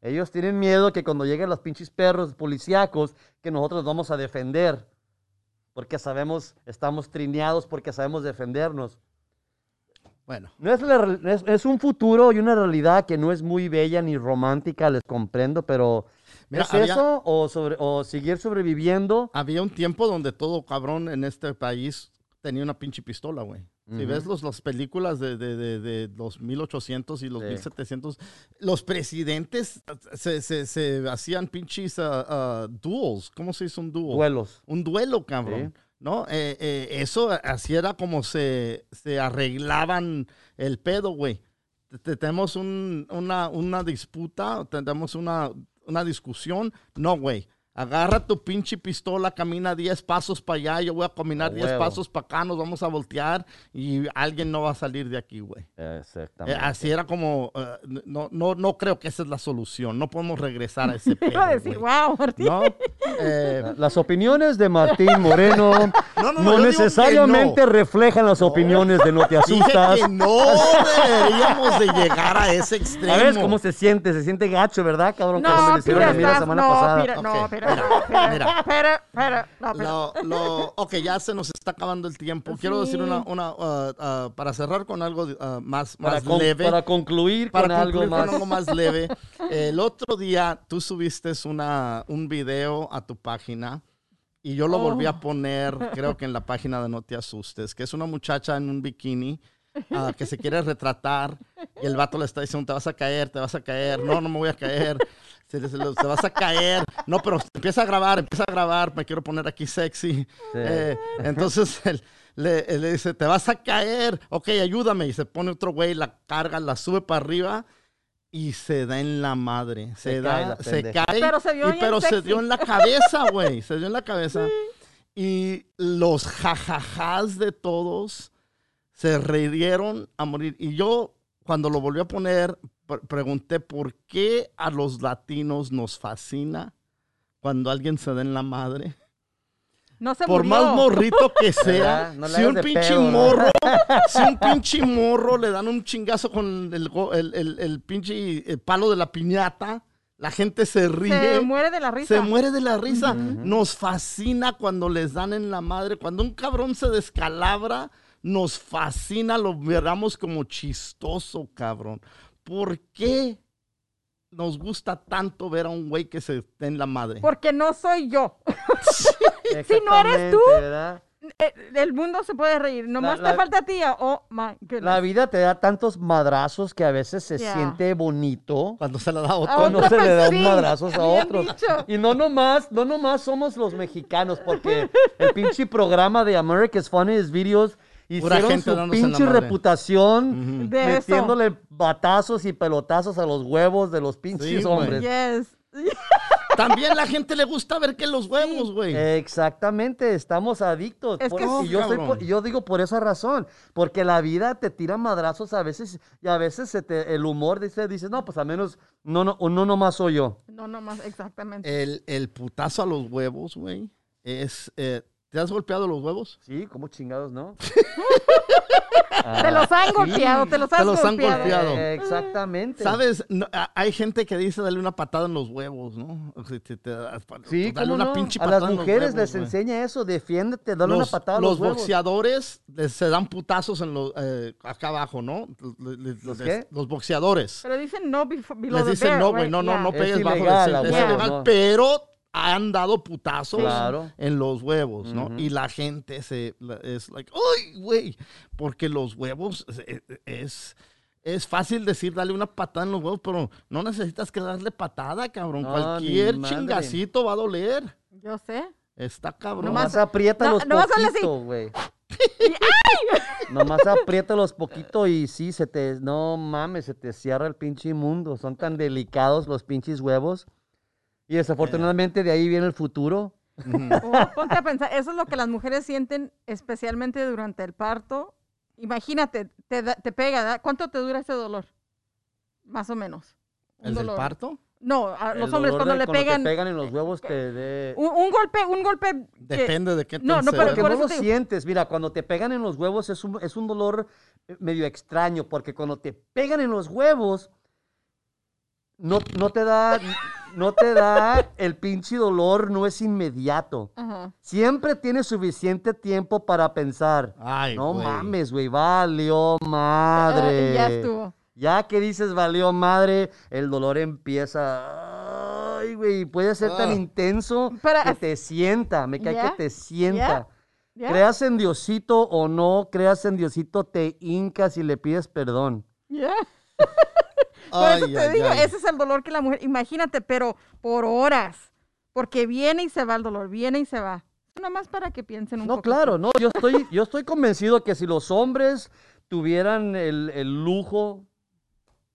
Ellos tienen miedo que cuando lleguen los pinches perros policíacos, que nosotros nos vamos a defender. Porque sabemos, estamos trineados porque sabemos defendernos. Bueno, No es, la es, es un futuro y una realidad que no es muy bella ni romántica, les comprendo, pero Mira, ¿es había- eso o, sobre, o seguir sobreviviendo? había un tiempo donde todo cabrón en este país tenía una pinche pistola, güey. Si Ujú. ves los, las películas de, de, de, de los 1800 y los Sí. 1700, los presidentes se, se, se hacían pinches ah, ah, duels. ¿Cómo se dice un duel? Duelos. Un duelo, cabrón. ¿No? Eh, eh, eso así era como se, se arreglaban el pedo, güey. Te- te- Tenemos un- una, una disputa, tenemos una, una discusión. No, güey. Agarra tu pinche pistola, camina 10 pasos para allá, yo voy a caminar A 10 huevo. pasos para acá, nos vamos a voltear y alguien no va a salir de aquí, güey. Eh, Exactamente. así era como, eh, no, no, no creo que esa es la solución, no podemos regresar a ese pedo, Iba a decir, wow, Martín. ¿No? Eh, Las opiniones de Martín Moreno no, no, no, que necesariamente no. reflejan las opiniones de No Te Dije Asustas. que no deberíamos de llegar a ese extremo. A ver cómo se siente, se siente gacho, ¿verdad, cabrón? Me No, hicieron a mí la semana no, pasada. Pira, no, Ok, Pira, mira, mira. Pira, Pira, no. Lo, lo- ok, ya se nos está acabando el tiempo. Quiero decir Sí. una, una uh, uh, para cerrar con algo uh, más, Para, más con- leve. para concluir para con algo concluir con más. algo más leve. El otro día tú subiste una, un video a tu página y yo lo volví Oh. a poner, creo que en la página de No Te Asustes, que es una muchacha en un bikini ah, que se quiere retratar y el vato le está diciendo, te vas a caer, te vas a caer, no, no me voy a caer. Se, se- se- te vas a caer. No, pero empieza a grabar, empieza a grabar, me quiero poner aquí sexy. Eh, entonces él, le, él le dice, te vas a caer, ok, ayúdame. Y se pone otro güey, la carga, la sube para arriba y se da en la madre. Se, Se da, cae la se cae. Pero se y, pero se dio en la cabeza, güey. Se dio en la cabeza. Y los jajajás de todos se rieron a morir. Y yo, cuando lo volví a poner, pregunté por qué a los latinos nos fascina cuando alguien se da en la madre. No se Por murió. más morrito que sea, si un pinche pedo, ¿no? morro, si un pinche morro le dan un chingazo con el, el, el- el pinche palo de la piñata, la gente se ríe. Se muere de la risa. Se muere de la risa. Nos fascina cuando les dan en la madre. Cuando un cabrón se descalabra, nos fascina, lo veramos como chistoso, cabrón. ¿Por qué nos gusta tanto ver a un güey que se dé en la madre? Porque no soy yo. Si no eres tú, eh, el mundo se puede reír. Nomás la- te falta a ti. Oh my goodness. La vida te da tantos madrazos que a veces se siente bonito. Cuando se la da otro. A Cuando otra se le da un sí, madrazos a otros. dicho. Y no nomás, no nomás somos los mexicanos, porque el pinche programa de America's Funniest Videos Pura hicieron gente su dándose en la pinche madre. reputación De eso. metiéndole batazos y pelotazos a los huevos de los pinches Sí, güey. hombres. Yes. También la gente le gusta ver que los huevos, güey. Exactamente, estamos adictos. Es Por- que y sí. yo, soy Cabrón. por- yo digo por esa razón, porque la vida te tira madrazos a veces y a veces se te- el humor dice, dices, no, pues al menos no, no, no nomás soy yo. No, nomás, exactamente. El, el putazo a los huevos, güey, es... eh, ¿Te has golpeado los huevos? Sí, ¿cómo chingados, no? te los han golpeado, te los has Te los han golpeado. golpeado. Eh, exactamente. ¿Sabes? No, a- hay gente que dice dale una patada en los huevos, ¿no? O sea, te- te pa- Sí, dale ¿cómo una no? pinche A patada las en los mujeres huevos, les güey. enseña eso, defiéndete, dale una los, patada a los los huevos. boxeadores les- se dan putazos en los, eh, acá abajo, ¿no? Le- le- ¿Los les- qué? Los boxeadores. Pero dicen no below Les the dicen belt, no, güey, right? no, no, Yeah. no Es pegues bajo ilegal, del a es huevo, ilegal, no. pero han dado putazos Claro. en los huevos, ¿no? Y la gente se es like, ¡ay, güey! Porque los huevos es, es es fácil decir dale una patada en los huevos, pero no necesitas que darle patada, cabrón. No, Cualquier chingacito va a doler. Yo sé. Está cabrón. Nomás apriétalos no- nomás hazle así. poquito, güey. Nomás apriétalos poquito y sí, se te... No mames, se te cierra el pinche mundo. Son tan delicados los pinches huevos. Y desafortunadamente de ahí viene el futuro. Oh, ponte a pensar, eso es lo que las mujeres sienten especialmente durante el parto. Imagínate, te, da- te pega, ¿da? ¿cuánto te dura ese dolor? Más o menos. Un ¿El del dolor. parto? No, a El los hombres dolor cuando de le pegan, te pegan en los huevos te de... un, un golpe, un golpe. que- Depende de qué No, tan no, pero severo. Porque por no eso lo te digo- sientes. Mira, cuando te pegan en los huevos es un, es un dolor eh, medio extraño, porque cuando te pegan en los huevos, no, no te da, no te da el pinche dolor, no es inmediato. Ajá. Siempre tienes suficiente tiempo para pensar. Ay, no güey. mames, güey, valió madre. Ah, ya estuvo. Ya que dices valió madre, el dolor empieza. Ay, güey, puede ser tan Ah. intenso Pero que te sienta. Me cae que te sienta. Creas en Diosito o no creas en Diosito, te hincas y le pides perdón. Por Ay, eso te ay, digo, ay. ese es el dolor que la mujer, imagínate, pero por horas. Porque viene y se va el dolor, viene y se va. Nada más para que piensen un No, poquito. claro, no. Yo estoy, yo estoy convencido que si los hombres tuvieran el, el lujo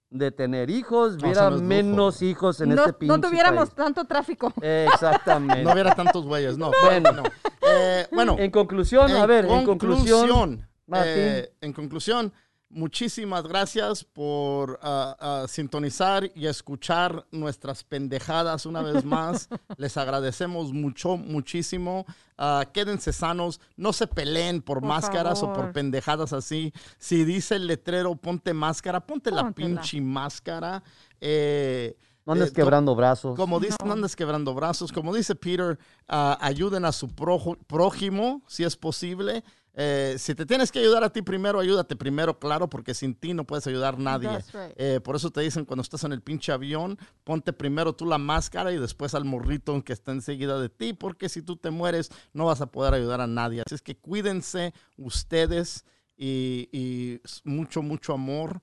de tener hijos, No, hubiera no menos hijos en no, este pinche no tuviéramos país. tanto tráfico. Exactamente. No hubiera tantos güeyes, no. Bueno. no. Eh, bueno, En conclusión, a ver, en conclusión, Martín. eh, en conclusión, muchísimas gracias por ah, ah, sintonizar y escuchar nuestras pendejadas una vez más. Les agradecemos mucho, muchísimo. Ah, quédense sanos, no se peleen por, Por máscaras o por pendejadas así. Si dice el letrero, ponte máscara, ponte la pinche máscara. Eh, no andes eh, quebrando brazos. como dice, no andes quebrando brazos. Como dice Peter, ayuden a su projo- prójimo, si es posible. Eh, si te tienes que ayudar a ti primero, ayúdate primero, claro, porque sin ti no puedes ayudar a nadie. Right. Eh, por eso te dicen cuando estás en el pinche avión, ponte primero tú la máscara y después al morrito que está enseguida de ti, porque si tú te mueres no vas a poder ayudar a nadie. Así es que cuídense ustedes y, y mucho, mucho amor.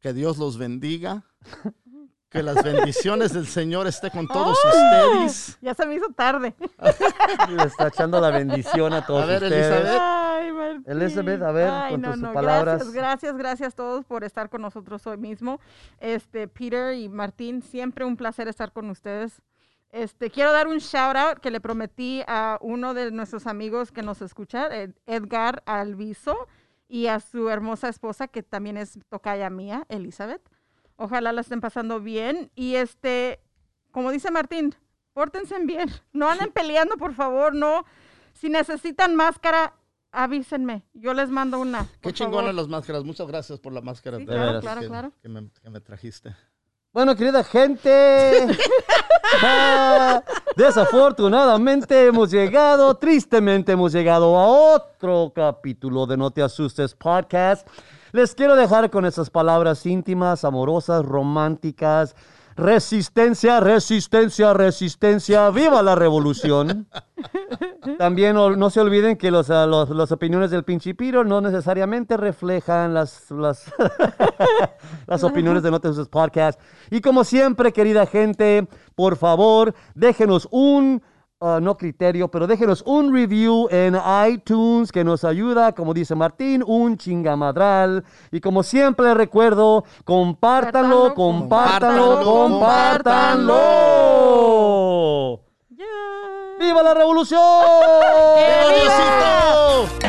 Que Dios los bendiga. Que las bendiciones del Señor esté con todos ustedes. Ya se me hizo tarde. Le está echando la bendición a todos A ver, ustedes. Elizabeth. Ay, Martín. Elizabeth, a ver, con tus Gracias, palabras. gracias, gracias a todos por estar con nosotros hoy mismo. Este, Peter y Martín, siempre un placer estar con ustedes. Este, quiero dar un shout out que le prometí a uno de nuestros amigos que nos escucha, Ed- Edgar Alviso, y a su hermosa esposa, que también es tocaya mía, Elizabeth. Ojalá la estén pasando bien. Y este, como dice Martín, pórtense bien. No anden peleando, por favor. No. Si necesitan máscara, avísenme. Yo les mando una. Qué chingonas las máscaras. Muchas gracias por la máscara. Sí, de claro, veras claro, que, claro. Que me, que me trajiste. Bueno, querida gente, ah, desafortunadamente hemos llegado, tristemente hemos llegado a otro capítulo de No Te Asustes Podcast. Les quiero dejar con esas palabras íntimas, amorosas, románticas. Resistencia, resistencia, resistencia. ¡Viva la revolución! También no se olviden que los, ah, las opiniones del Pinchipiro no necesariamente reflejan las, las, las opiniones de Notes Podcast. Y como siempre, querida gente, por favor, déjenos un, ah, no criterio, pero déjenos un review en iTunes que nos ayuda, como dice Martín, un chingamadral. Y como siempre recuerdo, compártanlo, compártanlo, Compártanlo, compártanlo. Yeah. ¡Viva la revolución! ¡Que viva!